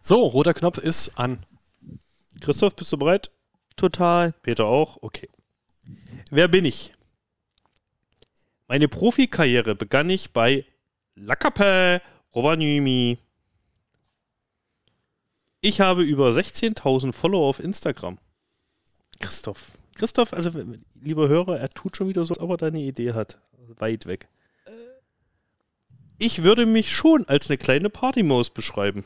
So, roter Knopf ist an. Christoph, bist du bereit? Total. Peter auch? Okay. Wer bin ich? Meine Profikarriere begann ich bei Lakape Rovaniemi. Ich habe über 16.000 Follower auf Instagram. Christoph. Christoph, also lieber Hörer, er tut schon wieder so, ob er da eine Idee hat. Weit weg. Ich würde mich schon als eine kleine Partymaus beschreiben.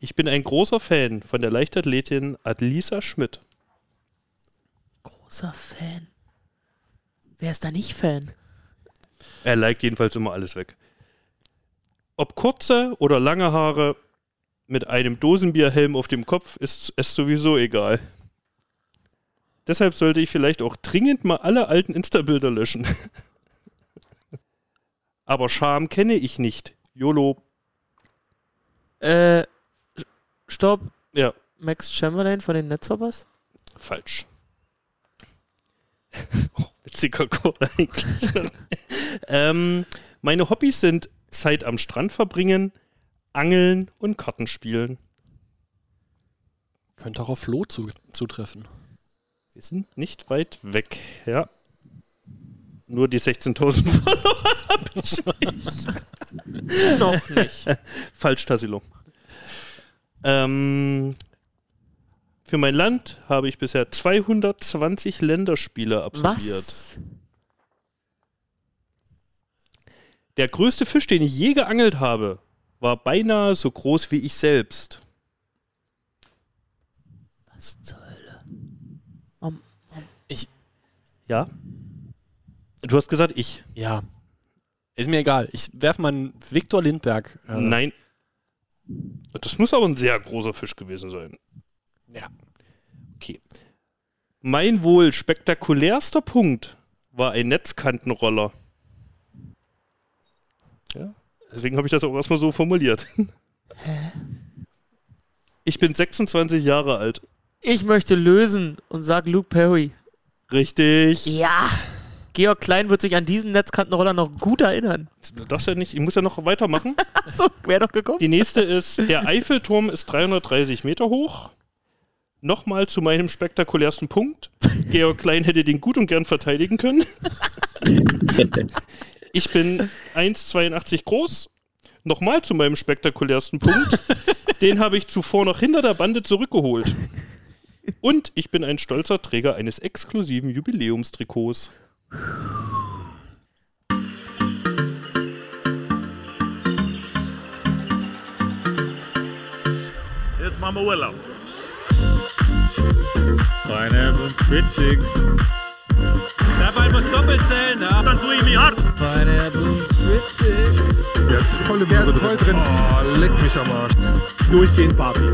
Ich bin ein großer Fan von der Leichtathletin Adlisa Schmidt. Großer Fan. Wer ist da nicht Fan? Er liked jedenfalls immer alles weg. Ob kurze oder lange Haare mit einem Dosenbierhelm auf dem Kopf ist es sowieso egal. Deshalb sollte ich vielleicht auch dringend mal alle alten Insta-Bilder löschen. Aber Scham kenne ich nicht. YOLO. Äh, stopp. Ja, Max Chamberlain von den Netzhoppers? falsch. oh, witziger Code eigentlich. ähm, meine Hobbys sind Zeit am Strand verbringen, Angeln und Kartenspielen. Könnte auch auf Flo zu, zutreffen. Wir sind nicht weit weg, ja. Nur die 16.000 Follower habe ich nicht. Noch nicht. Falsch, Tassilo. Ähm, für mein Land habe ich bisher 220 Länderspiele absolviert. Was? Der größte Fisch, den ich je geangelt habe, war beinahe so groß wie ich selbst. Was zur Hölle? Um, Ja? Du hast gesagt, ich. Ja. Ist mir egal. Ich werfe mal einen Viktor Lindberg. äh, Nein. Das muss aber ein sehr großer Fisch gewesen sein. Ja. Okay. Mein wohl spektakulärster Punkt war ein Netzkantenroller. Ja. Deswegen habe ich das auch erstmal so formuliert. Ich bin 26 Jahre alt. ich möchte lösen und sag Luke Perry. Richtig. Ja. Georg Klein wird sich an diesen Netzkantenroller noch gut erinnern. Darfst ja nicht, ich muss ja noch weitermachen. Achso, wäre doch gekommen. Die nächste ist, der Eiffelturm ist 330 Meter hoch. Nochmal zu meinem spektakulärsten Punkt. Georg Klein hätte den gut und gern verteidigen können. Ich bin 1,82 groß. Nochmal zu meinem spektakulärsten Punkt. Den habe ich zuvor noch hinter der Bande zurückgeholt. Und ich bin ein stolzer Träger eines exklusiven Jubiläumstrikots. Jetzt machen wir Urlaub. Pineapple. Der Ball muss doppelt zählen, ja? dann tue ich mich hart. Pineapple Spritzig. Der ist voll, der ist voll drin. Oh, leck mich am Arsch. Durchgehend Party.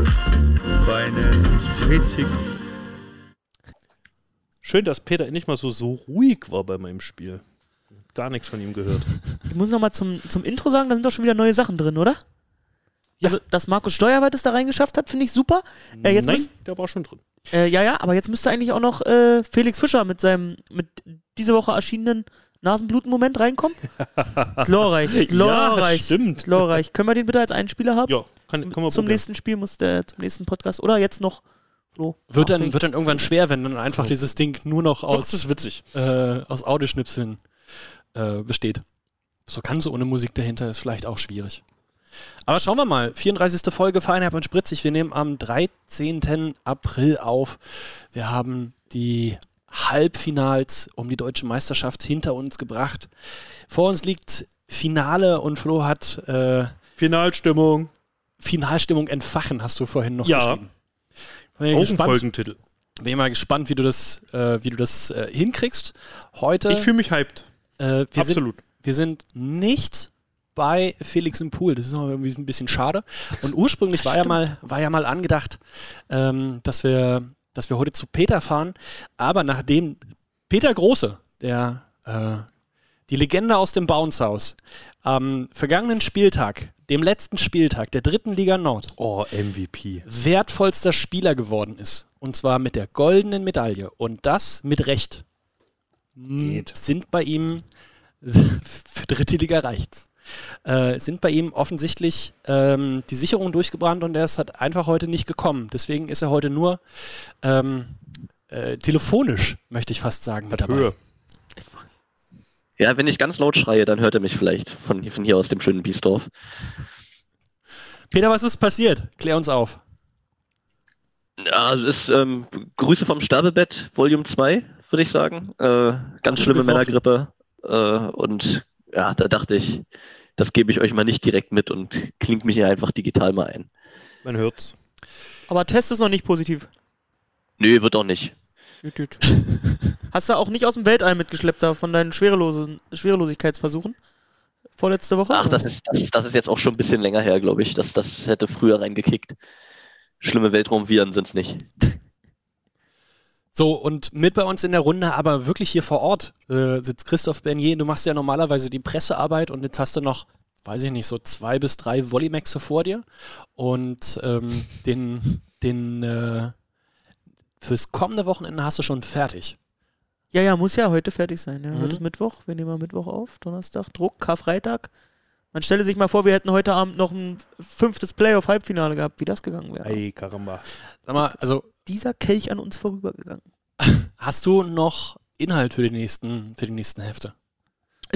Pineapple Spritzig. Schön, dass Peter endlich mal so, so ruhig war bei meinem Spiel. Gar nichts von ihm gehört. Ich muss nochmal zum, zum Intro sagen, da sind doch schon wieder neue Sachen drin, oder? Ja. Also, dass Markus Steuerweit es da reingeschafft hat, finde ich super. Äh, jetzt Nein, müsst, der war schon drin. äh, ja, ja, aber jetzt müsste eigentlich auch noch äh, Felix Fischer mit seinem, mit diese Woche erschienenen Nasenbluten-Moment reinkommen. glorreich, glorreich. Ja, stimmt. Glorreich. Können wir den bitte als Einspieler haben? Ja, kann, können wir zum probieren. nächsten Spiel muss der, zum nächsten Podcast. Oder jetzt noch. Flo. Wird dann, wird dann irgendwann schwer, wenn dann einfach dieses Ding nur noch Doch, aus, witzig. äh, aus Audioschnipseln äh, besteht. So ganz ohne Musik dahinter ist vielleicht auch schwierig. Aber schauen wir mal. 34. Folge Feinherb und Spritzig. Wir nehmen am 13. April auf. Wir haben die Halbfinals um die deutsche Meisterschaft hinter uns gebracht. Vor uns liegt Finale und Flo hat äh, Finalstimmung. Finalstimmung entfachen, hast du vorhin noch Ja. geschrieben. Bin Auch ein gespannt, Folgentitel. bin mal gespannt, wie du das, äh, wie du das äh, hinkriegst. Heute, Ich fühle mich hyped. äh, wir, sind, Absolut. wir sind nicht bei Felix im Pool. Das ist noch irgendwie ein bisschen schade. Und ursprünglich war ja mal, war ja mal angedacht, ähm, dass wir, dass wir heute zu Peter fahren. Aber nachdem Peter Große, der äh, die Legende aus dem Bounce House, am vergangenen Spieltag, dem letzten Spieltag der dritten Liga Nord, Oh, MVP. wertvollster Spieler geworden ist. Und zwar mit der goldenen Medaille. Und das mit Recht. m, Geht. Sind bei ihm für dritte Liga reicht's. äh, sind bei ihm offensichtlich ähm, die Sicherungen durchgebrannt und er ist halt einfach heute nicht gekommen. Deswegen ist er heute nur ähm, äh, telefonisch, möchte ich fast sagen, mit dabei. Höhe. Ja, wenn ich ganz laut schreie, dann hört er mich vielleicht von, von hier aus dem schönen Biesdorf. Peter, was ist passiert? Klär uns auf. Ja, es ist ähm, Grüße vom Sterbebett, Volume 2, würde ich sagen. Äh, ganz schlimme? Männergrippe. Äh, und ja, da dachte ich, das gebe ich euch mal nicht direkt mit und klingt mich hier einfach digital mal ein. Man hört's. Aber Test ist noch nicht positiv. Nö, wird auch nicht. Hast du auch nicht aus dem Weltall mitgeschleppt da von deinen Schwerelosen, Schwerelosigkeitsversuchen? Vorletzte Woche? Ach, das ist, das, das ist jetzt auch schon ein bisschen länger her, glaube ich. Das, das hätte früher reingekickt. Schlimme Weltraumviren sind es nicht. So, und mit bei uns in der Runde, aber wirklich hier vor Ort, äh, sitzt Christoph Bernier. Du machst ja normalerweise die Pressearbeit und jetzt hast du noch, weiß ich nicht, so zwei bis drei Volleymaxe vor dir. Und ähm, den, den äh, fürs kommende Wochenende hast du schon fertig. Ja, ja, muss ja heute fertig sein. Ja. Mhm. Heute ist Mittwoch, wir nehmen mal Mittwoch auf, Donnerstag, Druck, Karfreitag. Man stelle sich mal vor, wir hätten heute Abend noch ein fünftes Playoff-Halbfinale gehabt, wie das gegangen wäre. Ey, Karamba. Sag mal, also Dieser Kelch an uns vorübergegangen. hast du noch Inhalt für die nächsten, für die nächsten Hefte?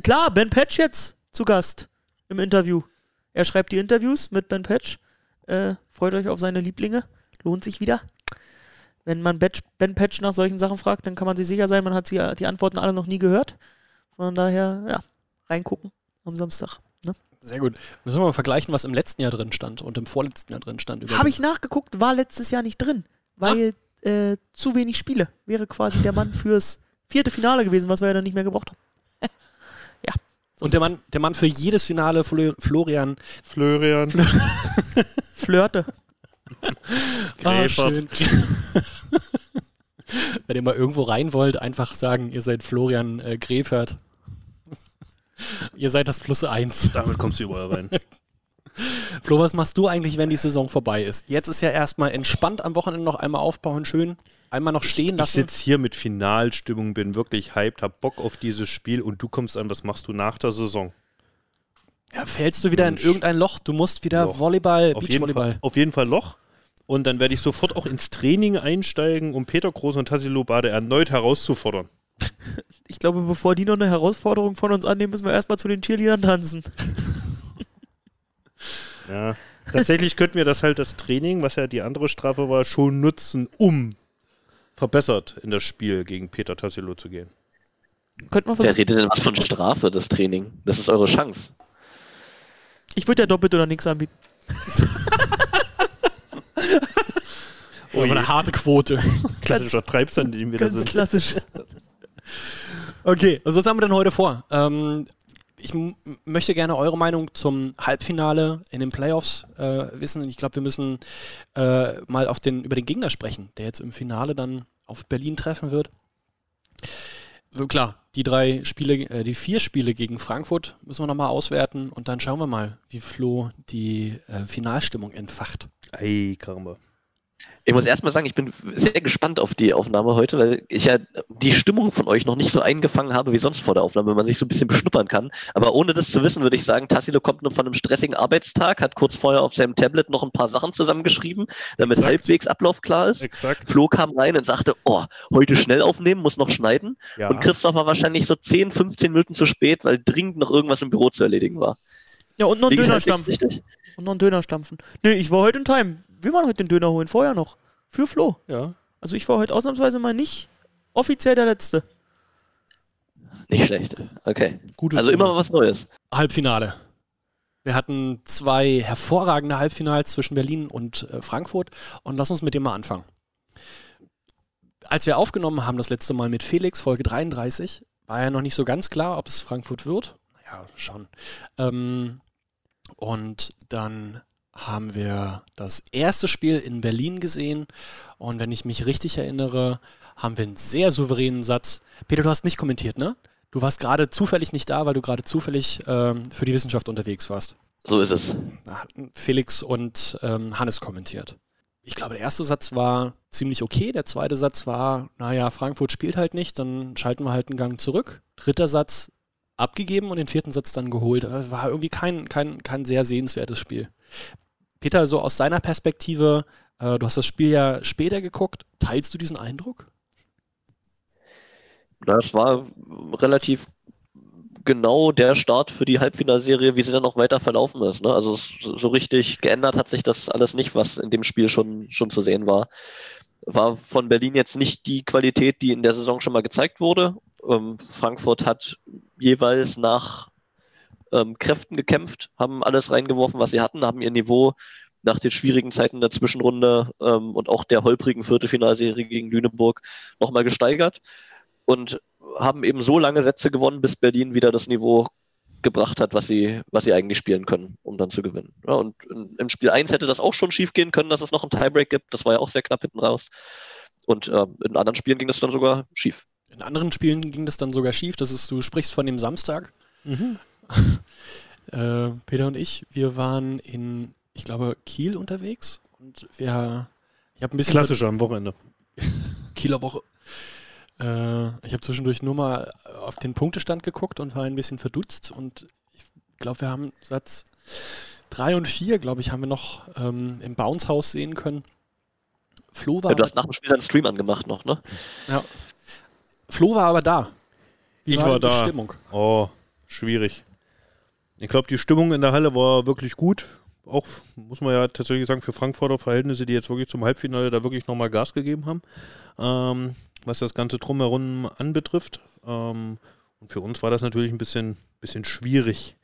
Klar, Ben Patch jetzt zu Gast im Interview. Er schreibt die Interviews mit Ben Patch. Äh, freut euch auf seine Lieblinge. Lohnt sich wieder. Wenn man Ben Patch nach solchen Sachen fragt, dann kann man sich sicher sein, man hat sie, die Antworten alle noch nie gehört. Von daher, ja, reingucken am Samstag. Ne? Sehr gut. Müssen wir mal vergleichen, was im letzten Jahr drin stand und im vorletzten Jahr drin stand. Habe ich nachgeguckt, war letztes Jahr nicht drin, weil äh, zu wenig Spiele. Wäre quasi der Mann fürs vierte Finale gewesen, was wir ja dann nicht mehr gebraucht haben. Und der Mann, der Mann für jedes Finale, Flo- Florian Florian. Flirte. Ah, Gräfert. schön. Wenn ihr mal irgendwo rein wollt, einfach sagen, ihr seid Florian äh, Grefert. ihr seid das Plus eins. Damit kommst du überall rein. Flo, was machst du eigentlich, wenn die Saison vorbei ist? Jetzt ist ja erstmal entspannt am Wochenende noch einmal aufbauen, schön. Einmal noch stehen Ich lassen. sitze hier mit Finalstimmung, bin wirklich hyped, hab Bock auf dieses Spiel und du kommst an, was machst du nach der Saison? Ja, fällst du wieder Mensch. in irgendein Loch? Du musst wieder Loch. Volleyball, Auf jeden, Beachvolleyball. Fall, auf jeden Fall Loch. Und dann werde ich sofort auch ins Training einsteigen, um Peter Groß und Tassilo Bade erneut herauszufordern. Ich glaube, bevor die noch eine Herausforderung von uns annehmen, müssen wir erstmal zu den Cheerleadern tanzen. Ja. Tatsächlich könnten wir das halt das Training, was ja die andere Strafe war, schon nutzen, um verbessert in das Spiel gegen Peter Tassilo zu gehen. Könnte man Wer redet denn was von Strafe, das Training? Das ist eure Chance. Ich würde ja doppelt oder nichts anbieten. Oh, aber eine harte Quote. Klassischer Treibsand, dem wir da sind. klassisch. Okay, also was haben wir denn heute vor? Ähm, ich m- möchte gerne eure Meinung zum Halbfinale in den Playoffs äh, wissen. Ich glaube, wir müssen äh, mal auf den, über den Gegner sprechen, der jetzt im Finale dann auf Berlin treffen wird. Klar, die drei Spiele, äh, die vier Spiele gegen Frankfurt müssen wir nochmal auswerten und dann schauen wir mal, wie Flo die äh, Finalstimmung entfacht. Ey, Karamba. Ich muss erstmal sagen, ich bin sehr gespannt auf die Aufnahme heute, weil ich ja die Stimmung von euch noch nicht so eingefangen habe wie sonst vor der Aufnahme, wenn man sich so ein bisschen beschnuppern kann. Aber ohne das zu wissen, würde ich sagen, Tassilo kommt nur von einem stressigen Arbeitstag, hat kurz vorher auf seinem Tablet noch ein paar Sachen zusammengeschrieben, damit Exakt. halbwegs Ablauf klar ist. Exakt. Flo kam rein und sagte, oh, heute schnell aufnehmen, muss noch schneiden. Ja. Und Christoph war wahrscheinlich so 10, 15 Minuten zu spät, weil dringend noch irgendwas im Büro zu erledigen war. Ja, und noch einen ich Döner stampfen. Richtig? Und noch einen Döner stampfen. Nee, ich war heute in Time. Wir waren heute den Döner holen, vorher noch. Für Flo. ja. Also ich war heute ausnahmsweise mal nicht offiziell der Letzte. Nicht schlecht. Okay. Gutes Also immer was Neues. Halbfinale. Wir hatten zwei hervorragende Halbfinals zwischen Berlin und äh, Frankfurt und lass uns mit dem mal anfangen. Als wir aufgenommen haben das letzte Mal mit Felix, Folge 33, war ja noch nicht so ganz klar, ob es Frankfurt wird. Ja, schon. Ähm, und dann haben wir das erste Spiel in Berlin gesehen und wenn ich mich richtig erinnere, haben wir einen sehr souveränen Satz. Peter, du hast nicht kommentiert, ne? Du warst gerade zufällig nicht da, weil du gerade zufällig ähm, für die Wissenschaft unterwegs warst. So ist es. Felix und ähm, Hannes kommentiert. Ich glaube, der erste Satz war ziemlich okay. Der zweite Satz war, naja, Frankfurt spielt halt nicht, dann schalten wir halt einen Gang zurück. Dritter Satz, abgegeben und den vierten Satz dann geholt. Das war irgendwie kein, kein, kein sehr sehenswertes Spiel. Peter, so aus deiner Perspektive, äh, du hast das Spiel ja später geguckt. Teilst du diesen Eindruck? Na, es war relativ genau der Start für die Halbfinalserie, wie sie dann auch weiter verlaufen ist. Ne? Also so richtig geändert hat sich das alles nicht, was in dem Spiel schon, schon zu sehen war. War von Berlin jetzt nicht die Qualität, die in der Saison schon mal gezeigt wurde. Ähm, Frankfurt hat jeweils nach ähm, Kräften gekämpft, haben alles reingeworfen, was sie hatten, haben ihr Niveau nach den schwierigen Zeiten der Zwischenrunde ähm, und auch der holprigen Viertelfinalserie gegen Lüneburg nochmal gesteigert und haben eben so lange Sätze gewonnen, bis Berlin wieder das Niveau gebracht hat, was sie, was sie eigentlich spielen können, um dann zu gewinnen. Ja, und in, im Spiel 1 hätte das auch schon schief gehen können, dass es noch einen Tiebreak gibt. Das war ja auch sehr knapp hinten raus. Und äh, in anderen Spielen ging es dann sogar schief. In anderen Spielen ging das dann sogar schief. Das ist, du sprichst von dem Samstag. äh, Peter und ich, wir waren in, ich glaube, Kiel unterwegs und wir, ich habe ein bisschen Klassisch am Wochenende. Kieler Woche. Äh, ich habe zwischendurch nur mal auf den Punktestand geguckt und war ein bisschen verdutzt und ich glaube, wir haben Satz 3 und 4, glaube ich, haben wir noch ähm, im Bounce-Haus sehen können. Flo war, Ja, du hast nach dem Spiel einen Stream angemacht noch, ne? ja. Flo war aber da. Wie Ich war war da. Stimmung? Oh, schwierig. Ich glaube, die Stimmung in der Halle war wirklich gut. Auch, muss man ja tatsächlich sagen, für Frankfurter Verhältnisse, die jetzt wirklich zum Halbfinale da wirklich nochmal Gas gegeben haben, ähm, was das Ganze drumherum anbetrifft. Ähm, und für uns war das natürlich ein bisschen, bisschen schwierig.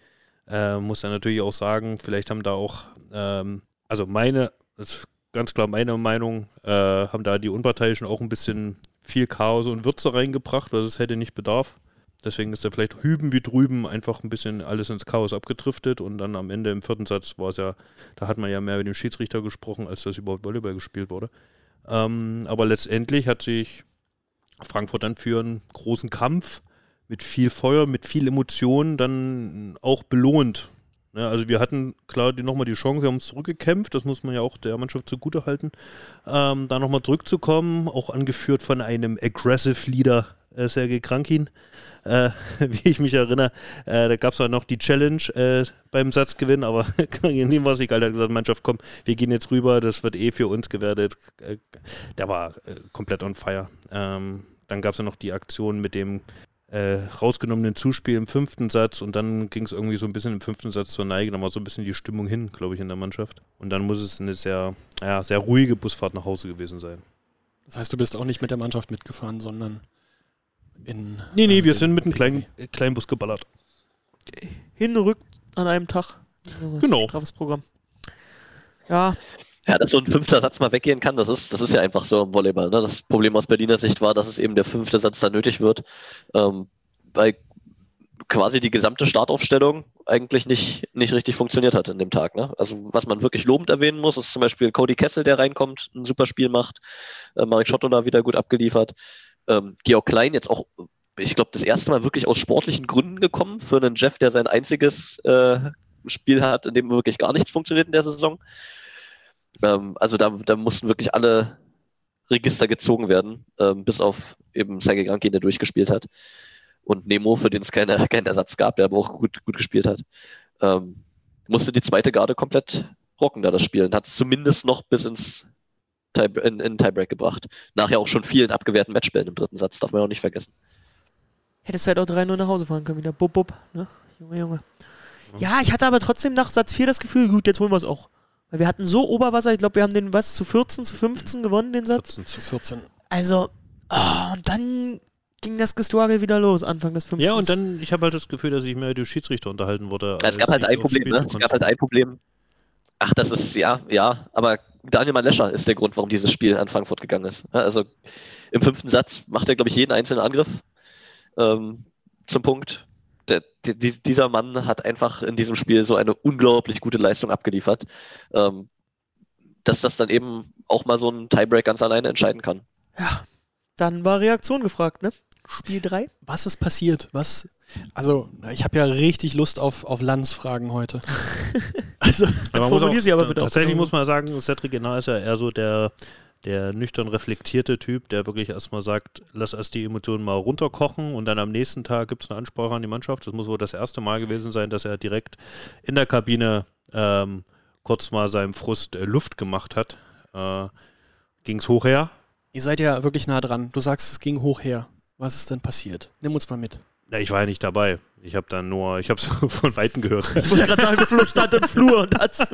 Äh, muss ja natürlich auch sagen, vielleicht haben da auch, ähm, also meine, ist ganz klar meine Meinung, äh, haben da die Unparteiischen auch ein bisschen viel Chaos und Würze reingebracht, was es hätte nicht bedarf. Deswegen ist da vielleicht hüben wie drüben einfach ein bisschen alles ins Chaos abgedriftet und dann am Ende im vierten Satz war es ja, da hat man ja mehr mit dem Schiedsrichter gesprochen, als dass überhaupt Volleyball gespielt wurde. Ähm, aber letztendlich hat sich Frankfurt dann für einen großen Kampf mit viel Feuer, mit viel Emotion dann auch belohnt. Ja, also wir hatten klar die, nochmal die Chance, wir haben uns zurückgekämpft, das muss man ja auch der Mannschaft zugute halten, ähm, da nochmal zurückzukommen, auch angeführt von einem Aggressive Leader, äh, Sergei Krankin, äh, wie ich mich erinnere. Äh, da gab es auch noch die Challenge äh, beim Satzgewinn, aber Krankin war es egal, der hat gesagt, Mannschaft, komm, wir gehen jetzt rüber, das wird eh für uns gewertet. Äh, der war äh, komplett on fire. Ähm, dann gab es ja noch die Aktion mit dem äh, rausgenommenen Zuspiel im fünften Satz und dann ging es irgendwie so ein bisschen im fünften Satz zur Neige. Dann war so ein bisschen die Stimmung hin, glaube ich, in der Mannschaft. Und dann muss es eine sehr, ja, sehr ruhige Busfahrt nach Hause gewesen sein. Das heißt, du bist auch nicht mit der Mannschaft mitgefahren, sondern in. Nee, nee, wir in sind mit einem kleinen, äh, kleinen Bus geballert. Hin, rück an einem Tag. Genau. Straffes Programm. Ja, Ja, dass so ein fünfter Satz mal weggehen kann, das ist, das ist ja einfach so im Volleyball. Ne? Das Problem aus Berliner Sicht war, dass es eben der fünfte Satz dann nötig wird, ähm, weil quasi die gesamte Startaufstellung eigentlich nicht, nicht richtig funktioniert hat in dem Tag. Ne? Also was man wirklich lobend erwähnen muss, ist zum Beispiel Cody Kessel, der reinkommt, ein super Spiel macht, äh, Marek Schottola wieder gut abgeliefert, ähm, Georg Klein jetzt auch, ich glaube, das erste Mal wirklich aus sportlichen Gründen gekommen für einen Jeff, der sein einziges äh, Spiel hat, in dem wirklich gar nichts funktioniert in der Saison. Ähm, also da, da mussten wirklich alle Register gezogen werden, ähm, bis auf eben Sergei Grankin, der durchgespielt hat. Und Nemo, für den es keine, keinen Ersatz gab, der aber auch gut, gut gespielt hat. Ähm, musste die zweite Garde komplett rocken, da das Spiel. Und hat es zumindest noch bis ins in, in Tiebreak gebracht. Nachher auch schon vielen abgewehrten Matchbällen im dritten Satz, darf man auch nicht vergessen. hättest halt auch 3-0 nach Hause fahren können wieder. Bub, bub. Ne? Junge, Junge. Ja, ich hatte aber trotzdem nach Satz 4 das Gefühl, gut, jetzt holen wir es auch. Weil wir hatten so Oberwasser, ich glaube, wir haben den was zu 14, zu 15 gewonnen, den Satz. 14 zu 14. Also, ah, und dann ging das Gestorgel wieder los, Anfang des 15. Ja, und dann, ich habe halt das Gefühl, dass ich mehr die Schiedsrichter unterhalten wurde. Es gab halt ein Problem, ne? Es gab halt ein Problem. Ach, das ist, ja, ja, aber Daniel Malescher ist der Grund, warum dieses Spiel an Frankfurt gegangen ist. Also im fünften Satz macht er, glaube ich, jeden einzelnen Angriff ähm, zum Punkt. Der, die- dieser Mann hat einfach in diesem Spiel so eine unglaublich gute Leistung abgeliefert, ähm, dass das dann eben auch mal so ein Tiebreak ganz alleine entscheiden kann. Ja, dann war Reaktion gefragt, ne? Spiel 3. Was ist passiert? Was? Also, ich habe ja richtig Lust auf, auf Landsfragen heute. also, Ja, man muss Formulier auch, sie aber bitte tatsächlich muss man sagen, Cedric Genar ist ja eher so der, der nüchtern reflektierte Typ, der wirklich erstmal sagt, lass erst die Emotionen mal runterkochen und dann am nächsten Tag gibt es eine Ansprache an die Mannschaft. Das muss wohl das erste Mal gewesen sein, dass er direkt in der Kabine ähm, kurz mal seinem Frust äh, Luft gemacht hat. Äh, Ging es hoch her? Ihr seid ja wirklich nah dran. Du sagst, es ging hoch her. Was ist denn passiert? Nimm uns mal mit. Na, ich war ja nicht dabei. Ich habe dann nur, ich habe es von Weitem gehört. Ich wollte gerade sagen, der Flo stand im Flur und hat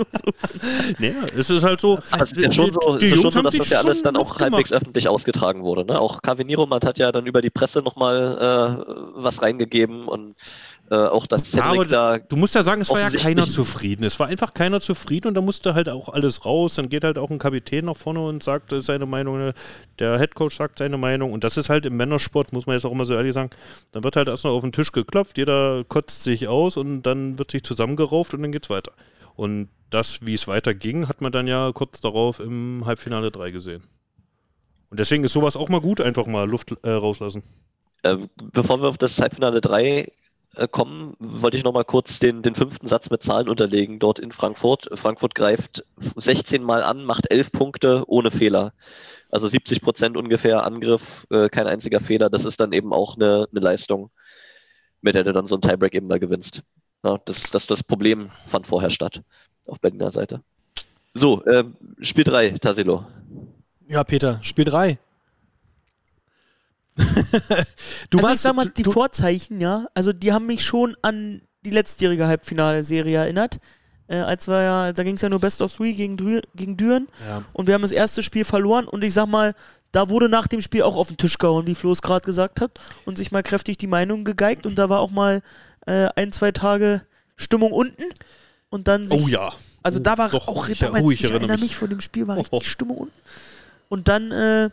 naja, es ist halt so. Es ist ja schon so, es ist schon so dass das ja alles dann auch halbwegs gemacht. öffentlich ausgetragen wurde. Ne? Auch Kevin Niromat hat ja dann über die Presse nochmal äh, was reingegeben und äh, auch das Ja, aber Cedric da Du musst ja sagen, es war ja keiner zufrieden. Es war einfach keiner zufrieden und da musste halt auch alles raus. Dann geht halt auch ein Kapitän nach vorne und sagt äh, seine Meinung. Der Headcoach sagt seine Meinung. Und das ist halt im Männersport, muss man jetzt auch immer so ehrlich sagen, dann wird halt erstmal auf den Tisch geklopft, jeder kotzt sich aus und dann wird sich zusammengerauft und dann geht's weiter. Und das, wie es weiterging, hat man dann ja kurz darauf im Halbfinale 3 gesehen. Und deswegen ist sowas auch mal gut, einfach mal Luft äh, rauslassen. Äh, bevor wir auf das Halbfinale 3 äh, kommen, wollte ich nochmal kurz den, den fünften Satz mit Zahlen unterlegen, dort in Frankfurt. Frankfurt greift 16 Mal an, macht 11 Punkte ohne Fehler. Also 70 Prozent ungefähr Angriff, äh, kein einziger Fehler. Das ist dann eben auch eine, eine Leistung, mit der du dann so ein Tiebreak eben mal gewinnst. Ja, das, das, das Problem fand vorher statt auf Berliner Seite. So, äh, Spiel 3, Tassilo. Ja, Peter, Spiel 3. du also warst ich sag mal, du, die du, Vorzeichen, ja, also die haben mich schon an die letztjährige Halbfinalserie erinnert. Äh, als wir ja, da ging es ja nur Best of Three gegen, gegen Düren Ja. und wir haben das erste Spiel verloren und ich sag mal, da wurde nach dem Spiel auch auf den Tisch gehauen, wie Flo es gerade gesagt hat, und sich mal kräftig die Meinung gegeigt und da war auch mal äh, ein, zwei Tage Stimmung unten und dann sich Oh ja. also da war Doch, auch ich- damals, oh, ich, ich erinnere mich. mich, vor dem Spiel war Oh, richtig oh. Stimmung unten. Und dann äh,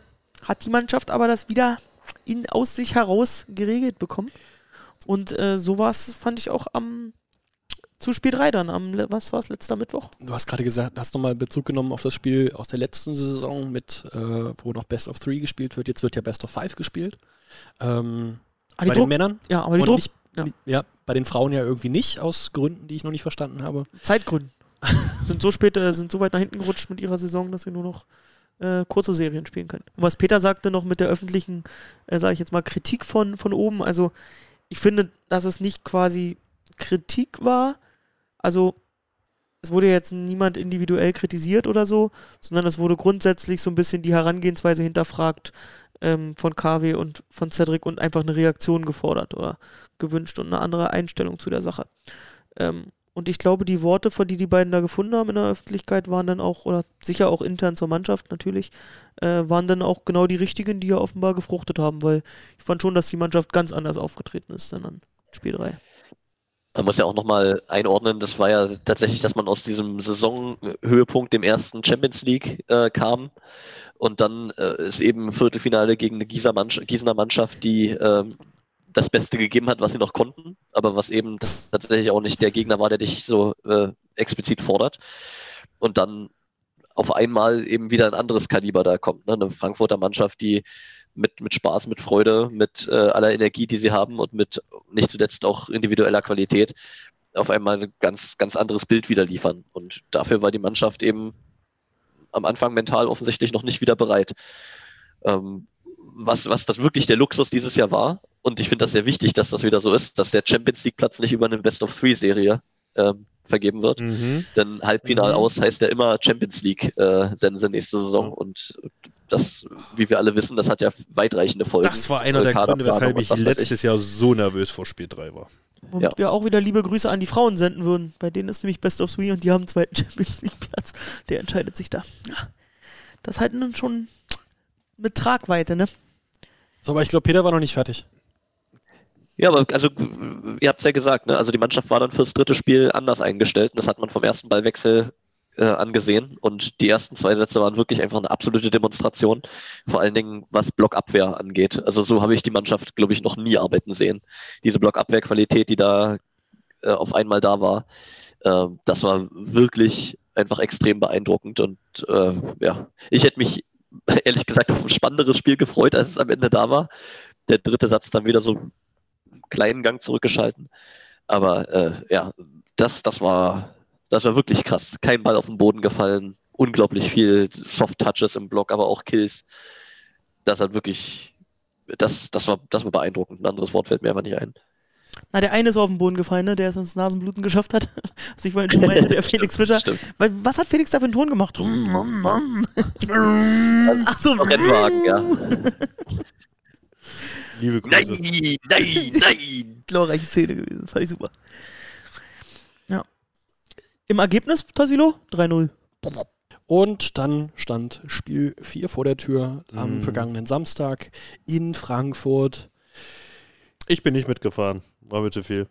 hat die Mannschaft aber das wieder in, aus sich heraus geregelt bekommen. Und äh, so war es, fand ich auch am zu Spiel 3 dann, am, was war es, letzter Mittwoch? du hast gerade gesagt, hast nochmal Bezug genommen auf das Spiel aus der letzten Saison, mit, äh, wo noch Best of Three gespielt wird. Jetzt wird ja Best of Five gespielt. Ähm, Ah, bei den Druck, Männern. ja, aber die Druck, nicht, ja. ja, bei den Frauen ja irgendwie nicht, aus Gründen, die ich noch nicht verstanden habe. Zeitgründen. sind so spät, äh, sind so weit nach hinten gerutscht mit ihrer Saison, dass sie nur noch äh, kurze Serien spielen können. Und was Peter sagte noch mit der öffentlichen, äh, sage ich jetzt mal, Kritik von, von oben, also ich finde, dass es nicht quasi Kritik war, also es wurde jetzt niemand individuell kritisiert oder so, sondern es wurde grundsätzlich so ein bisschen die Herangehensweise hinterfragt ähm, von KW und von Cedric und einfach eine Reaktion gefordert oder gewünscht und eine andere Einstellung zu der Sache. Ähm, und ich glaube, die Worte, von die die beiden da gefunden haben in der Öffentlichkeit, waren dann auch, oder sicher auch intern zur Mannschaft natürlich, äh, waren dann auch genau die richtigen, die ja offenbar gefruchtet haben, weil ich fand schon, dass die Mannschaft ganz anders aufgetreten ist dann an Spiel 3. Man muss ja auch nochmal einordnen, das war ja tatsächlich, dass man aus diesem Saisonhöhepunkt, dem ersten Champions League, äh, kam. Und dann äh, ist eben Viertelfinale gegen eine Gießener Mannschaft, die ähm, das Beste gegeben hat, was sie noch konnten, aber was eben tatsächlich auch nicht der Gegner war, der dich so äh, explizit fordert. Und dann auf einmal eben wieder ein anderes Kaliber da kommt. Ne? Eine Frankfurter Mannschaft, die mit, mit Spaß, mit Freude, mit äh, aller Energie, die sie haben und mit nicht zuletzt auch individueller Qualität auf einmal ein ganz, ganz anderes Bild wieder liefern. Und dafür war die Mannschaft eben am Anfang mental offensichtlich noch nicht wieder bereit. Ähm, was, was das wirklich der Luxus dieses Jahr war. Und ich finde das sehr wichtig, dass das wieder so ist, dass der Champions League Platz nicht über eine Best of Three Serie ähm, vergeben wird. Mhm. Denn Halbfinal Mhm. aus heißt ja immer Champions League äh, Sense nächste Saison. Ja. Und das, wie wir alle wissen, das hat ja weitreichende Folgen. Das war einer der Gründe, weshalb und ich letztes Jahr so nervös vor Spiel 3 war. Womit Ja. wir auch wieder liebe Grüße an die Frauen senden würden. Bei denen ist nämlich Best of Three und die haben einen zweiten Champions League Platz. Der entscheidet sich da. Ja. Das halt dann schon mit Tragweite, ne? So, aber ich glaube, Peter war noch nicht fertig. Ja, aber also ihr habt es ja gesagt, ne? Also die Mannschaft war dann fürs dritte Spiel anders eingestellt. Und das hat man vom ersten Ballwechsel äh, angesehen. Und die ersten zwei Sätze waren wirklich einfach eine absolute Demonstration. Vor allen Dingen, was Blockabwehr angeht. Also so habe ich die Mannschaft, glaube ich, noch nie arbeiten sehen. Diese Blockabwehrqualität, die da äh, auf einmal da war, äh, das war wirklich einfach extrem beeindruckend. Und äh, ja, ich hätte mich ehrlich gesagt auf ein spannenderes Spiel gefreut, als es am Ende da war. Der dritte Satz dann wieder so kleinen Gang zurückgeschalten. Aber äh, ja, das, das war, das war wirklich krass. Kein Ball auf den Boden gefallen, unglaublich viel Soft-Touches im Block, aber auch Kills. Das hat wirklich, das, das, war, das war beeindruckend. Ein anderes Wort fällt mir einfach nicht ein. Na, der eine ist auf den Boden gefallen, ne? der es ins Nasenbluten geschafft hat. Was ich vorhin schon meinte, der Felix Fischer. Stimmt. Weil, was hat Felix da für einen Ton gemacht? Ach so. Rennwagen, ja. Liebe Grüße. Nein, nein, nein. glorreiche Szene gewesen. Fand ich super. Ja. Im Ergebnis, Tassilo? 3-0. Und dann stand Spiel 4 vor der Tür am Mhm. vergangenen Samstag in Frankfurt. Ich bin nicht mitgefahren. War mir zu viel.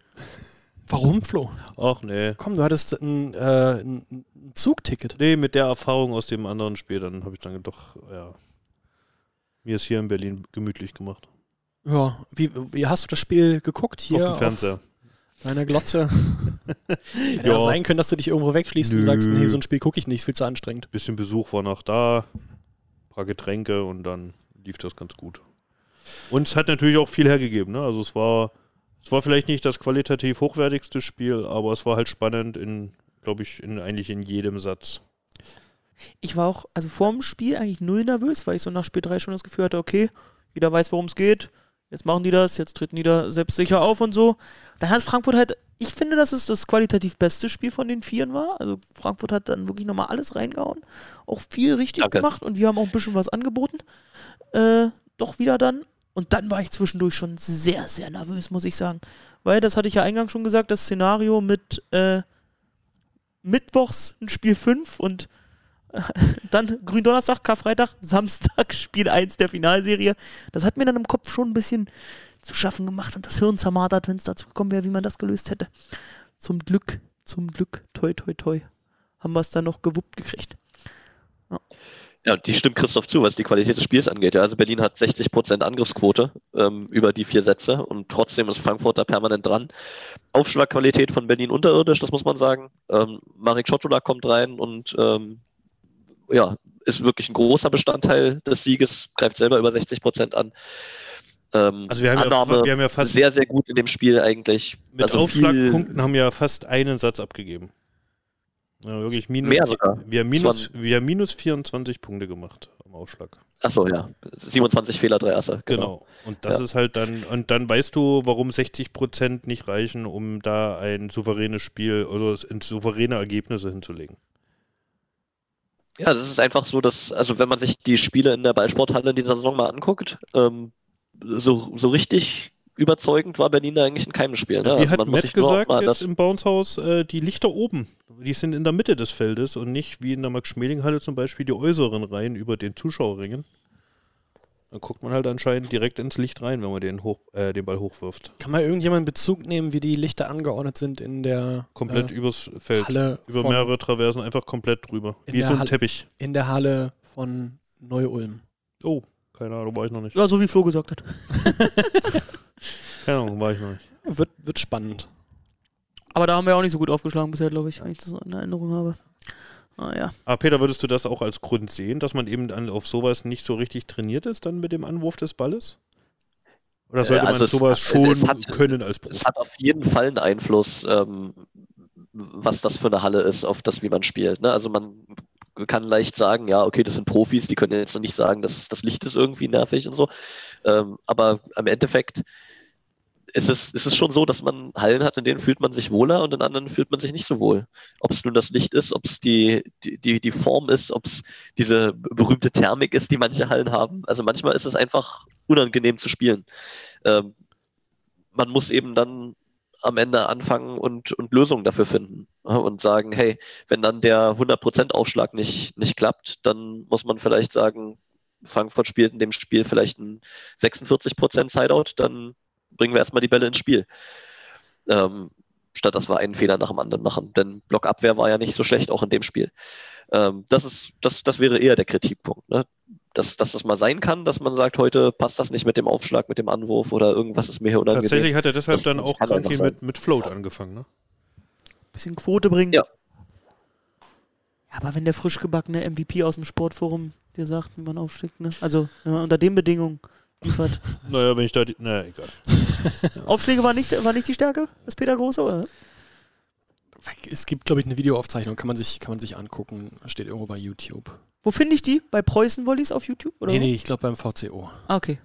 Warum, Flo? Ach nee. Komm, du hattest ein, äh, ein ein Zugticket. Nee, mit der Erfahrung aus dem anderen Spiel, dann habe ich dann doch, ja, mir es hier in Berlin gemütlich gemacht. Ja, wie, wie hast du das Spiel geguckt hier auf dem Fernseher. deiner Glotze? Hätte Ja. ja sein können, dass du dich irgendwo wegschließt und Nö. sagst, nee, so ein Spiel gucke ich nicht, viel zu anstrengend. Bisschen Besuch war noch da, paar Getränke und dann lief das ganz gut. Und es hat natürlich auch viel hergegeben, ne? Also es war, es war vielleicht nicht das qualitativ hochwertigste Spiel, aber es war halt spannend in, glaube ich, in, eigentlich in jedem Satz. Ich war auch, also vorm Spiel eigentlich null nervös, weil ich so nach Spiel 3 schon das Gefühl hatte, okay, jeder weiß, worum es geht. Jetzt machen die das, jetzt treten die da selbstsicher auf und so. Dann hat Frankfurt halt, ich finde, dass es das qualitativ beste Spiel von den Vieren war. Also Frankfurt hat dann wirklich nochmal alles reingehauen. Auch viel richtig Danke. gemacht und wir haben auch ein bisschen was angeboten. Äh, doch wieder dann. Und dann war ich zwischendurch schon sehr, sehr nervös, muss ich sagen. Weil, das hatte ich ja eingangs schon gesagt, das Szenario mit äh, Mittwochs ein Spiel 5 und dann Gründonnerstag, Karfreitag, Samstag, Spiel 1 der Finalserie. Das hat mir dann im Kopf schon ein bisschen zu schaffen gemacht und das Hirn zermartert, wenn es dazu gekommen wäre, wie man das gelöst hätte. Zum Glück, zum Glück, toi, toi, toi, haben wir es dann noch gewuppt gekriegt. Ja, die stimmt Christoph zu, was die Qualität des Spiels angeht. Ja, also Berlin hat 60% Angriffsquote ähm, über die vier Sätze und trotzdem ist Frankfurt da permanent dran. Aufschlagqualität von Berlin unterirdisch, das muss man sagen. Ähm, Marek Schottola kommt rein und ähm, ja, ist wirklich ein großer Bestandteil des Sieges, greift selber über 60% an. Ähm, Also wir haben, Annahme ja, wir haben ja fast sehr, sehr gut in dem Spiel eigentlich. mit also Aufschlagpunkten haben wir ja fast einen Satz abgegeben. Ja, wirklich minus, Mehr sogar. Wir haben minus, wir haben minus 24 Punkte gemacht am Aufschlag. Achso, ja. 27 Fehler, drei Asse. Genau. Und das Ja. ist halt dann, und dann weißt du, warum 60 Prozent nicht reichen, um da ein souveränes Spiel, also in souveräne Ergebnisse hinzulegen. Ja, das ist einfach so, dass, also wenn man sich die Spiele in der Ballsporthalle in dieser Saison mal anguckt, ähm, so, so richtig überzeugend war Berlin da eigentlich in keinem Spiel. Ne? Wie Also hat Matt gesagt jetzt im Bounce-Haus, äh, die Lichter oben, die sind in der Mitte des Feldes und nicht wie in der Max-Schmeling-Halle zum Beispiel die äußeren Reihen über den Zuschauerringen. Dann guckt man halt anscheinend direkt ins Licht rein, wenn man den, hoch, äh, den Ball hochwirft. Kann mal irgendjemand Bezug nehmen, wie die Lichter angeordnet sind in der, Komplett äh, übers Feld. Halle über mehrere Traversen einfach komplett drüber. Wie so ein Halle- Teppich. in der Halle von Neu-Ulm? Oh, keine Ahnung, war ich noch nicht. Ja, so wie Flo gesagt hat. Keine Ahnung, war ich noch nicht. Wird, wird spannend. Aber da haben wir auch nicht so gut aufgeschlagen bisher, glaube ich, wenn ich das so in Erinnerung habe. Ah ja. Aber Peter, würdest du das auch als Grund sehen, dass man eben dann auf sowas nicht so richtig trainiert ist, dann mit dem Anwurf des Balles? Oder Äh, sollte also man sowas hat- schon es hat- können als Profi? es hat auf jeden Fall einen Einfluss, ähm, was das für eine Halle ist, auf das, wie man spielt. Ne? Also man kann leicht sagen, ja, okay, das sind Profis, die können jetzt noch nicht sagen, dass das Licht ist irgendwie nervig und so. Ähm, aber im Endeffekt ist es, ist es schon so, dass man Hallen hat, in denen fühlt man sich wohler und in anderen fühlt man sich nicht so wohl. Ob es nun das Licht ist, ob es die, die, die, Form ist, ob es diese berühmte Thermik ist, die manche Hallen haben. Also manchmal ist es einfach unangenehm zu spielen. Ähm, man muss eben dann am Ende anfangen und, und Lösungen dafür finden ja, und sagen, hey, wenn dann der 100% Aufschlag nicht, nicht klappt, dann muss man vielleicht sagen, Frankfurt spielt in dem Spiel vielleicht ein 46% Sideout, dann bringen wir erstmal die Bälle ins Spiel. Ähm, statt dass wir einen Fehler nach dem anderen machen. Denn Blockabwehr war ja nicht so schlecht, auch in dem Spiel. Ähm, das, ist, das, das wäre eher der Kritikpunkt. Ne? Dass, dass das mal sein kann, dass man sagt, heute passt das nicht mit dem Aufschlag, mit dem Anwurf oder irgendwas ist mir hier unangenehm. Tatsächlich hat er deshalb Das- dann auch Kranki mit, mit Float angefangen, ne? Bisschen Quote bringen. Ja. Ja, aber wenn der frisch gebackene MVP aus dem Sportforum dir sagt, wie man aufschlägt, ne? Also, wenn man unter den Bedingungen liefert. Naja, wenn ich da die, naja, egal. Aufschläge war nicht, war nicht die Stärke des Peter Große, oder? Es gibt, glaube ich, eine Videoaufzeichnung, kann man sich, kann man sich angucken. Steht irgendwo bei YouTube. Wo finde ich die? Bei Preußen Wollies auf YouTube? Oder nee, wo? nee, ich glaube beim VCO. Ah, okay.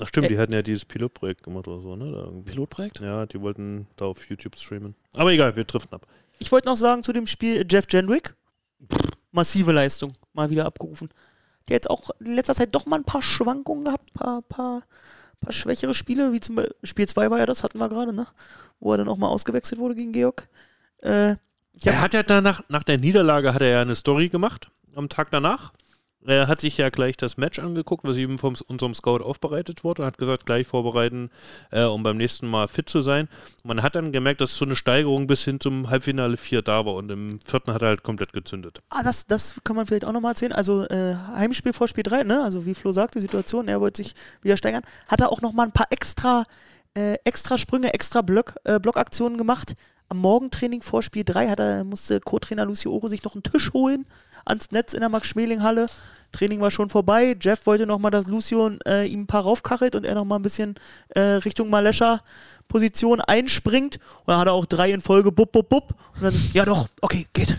Ach stimmt, Ä- die hatten ja dieses Pilotprojekt gemacht oder so, ne? Pilotprojekt? Ja, die wollten da auf YouTube streamen. Aber egal, wir driften ab. Ich wollte noch sagen zu dem Spiel Jeff Jendrick. Massive Leistung. Mal wieder abgerufen. Der jetzt auch in letzter Zeit doch mal ein paar Schwankungen gehabt, paar, paar, paar schwächere Spiele, wie zum Beispiel Spiel 2 war ja das, hatten wir gerade, ne? Wo er dann auch mal ausgewechselt wurde gegen Georg. Äh, Er hat ja danach, nach der Niederlage hat er ja eine Story gemacht, am Tag danach. Er hat sich ja gleich das Match angeguckt, was eben von unserem Scout aufbereitet wurde, und hat gesagt, gleich vorbereiten, äh, um beim nächsten Mal fit zu sein. Man hat dann gemerkt, dass so eine Steigerung bis hin zum Halbfinale 4 da war und im vierten hat er halt komplett gezündet. Ah, das, das kann man vielleicht auch nochmal erzählen. Also äh, Heimspiel vor Spiel 3, ne? Also wie Flo sagt, die Situation, er wollte sich wieder steigern. Hat er auch nochmal ein paar extra, äh, extra Sprünge, extra Block, äh, Blockaktionen gemacht. Am Morgentraining vor Spiel 3 hat er, musste Co-Trainer Lucio Oro sich noch einen Tisch holen ans Netz in der Max-Schmeling-Halle. Training war schon vorbei. Jeff wollte nochmal, dass Lucio äh, ihm ein paar raufkachelt und er nochmal ein bisschen äh, Richtung Malescher Position einspringt. Und dann hat er auch drei in Folge, bup, bup, bup. Und dann, ja doch, okay, geht.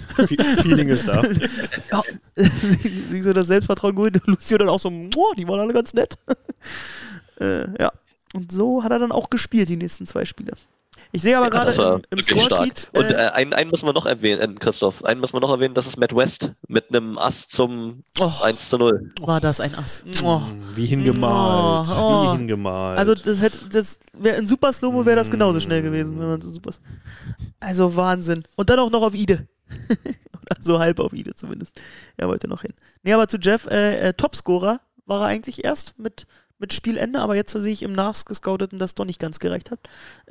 Feeling ist da. Ja, sie so das Selbstvertrauen gut. Lucio dann auch so, "Mua, die waren alle ganz nett. äh, ja. Und so hat er dann auch gespielt, die nächsten zwei Spiele. Ich sehe aber Ja, gerade im, im Scoresheet. stark. Und äh, äh, einen, einen müssen wir noch erwähnen, äh, Christoph, einen müssen wir noch erwähnen, das ist Matt West mit einem Ass zum oh, 1 zu 0. war das ein Ass. Oh. Wie hingemalt. Oh, oh. Wie hingemalt. Also das hätte, das wäre in Super Slow-Mo wäre das genauso schnell gewesen, wenn man so super. Also Wahnsinn. Und dann auch noch auf Ide. Oder so halb auf Ide zumindest. Er wollte noch hin. Nee, aber zu Jeff, äh, äh, Topscorer war er eigentlich erst mit, mit Spielende, aber jetzt sehe ich im Nachgescouteten, dass doch nicht ganz gereicht hat.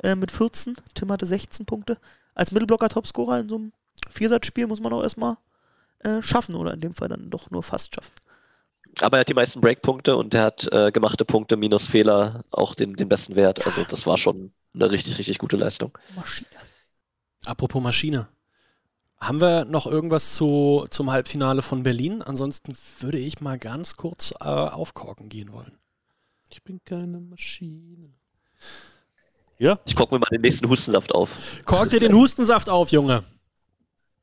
Äh, mit 14, Tim hatte 16 Punkte. Als Mittelblocker Topscorer in so einem Viersatzspiel muss man auch erstmal äh, schaffen oder in dem Fall dann doch nur fast schaffen. Aber er hat die meisten Breakpunkte und er hat äh, gemachte Punkte minus Fehler auch den, den besten Wert. Also das war schon eine richtig, richtig gute Leistung. Maschine. Apropos Maschine. Haben wir noch irgendwas zu, zum Halbfinale von Berlin? Ansonsten würde ich mal ganz kurz äh, aufkorken gehen wollen. Ich bin keine Maschine. Ja, Ich gucke mir mal den nächsten Hustensaft auf. Kork dir den Hustensaft auf, Junge.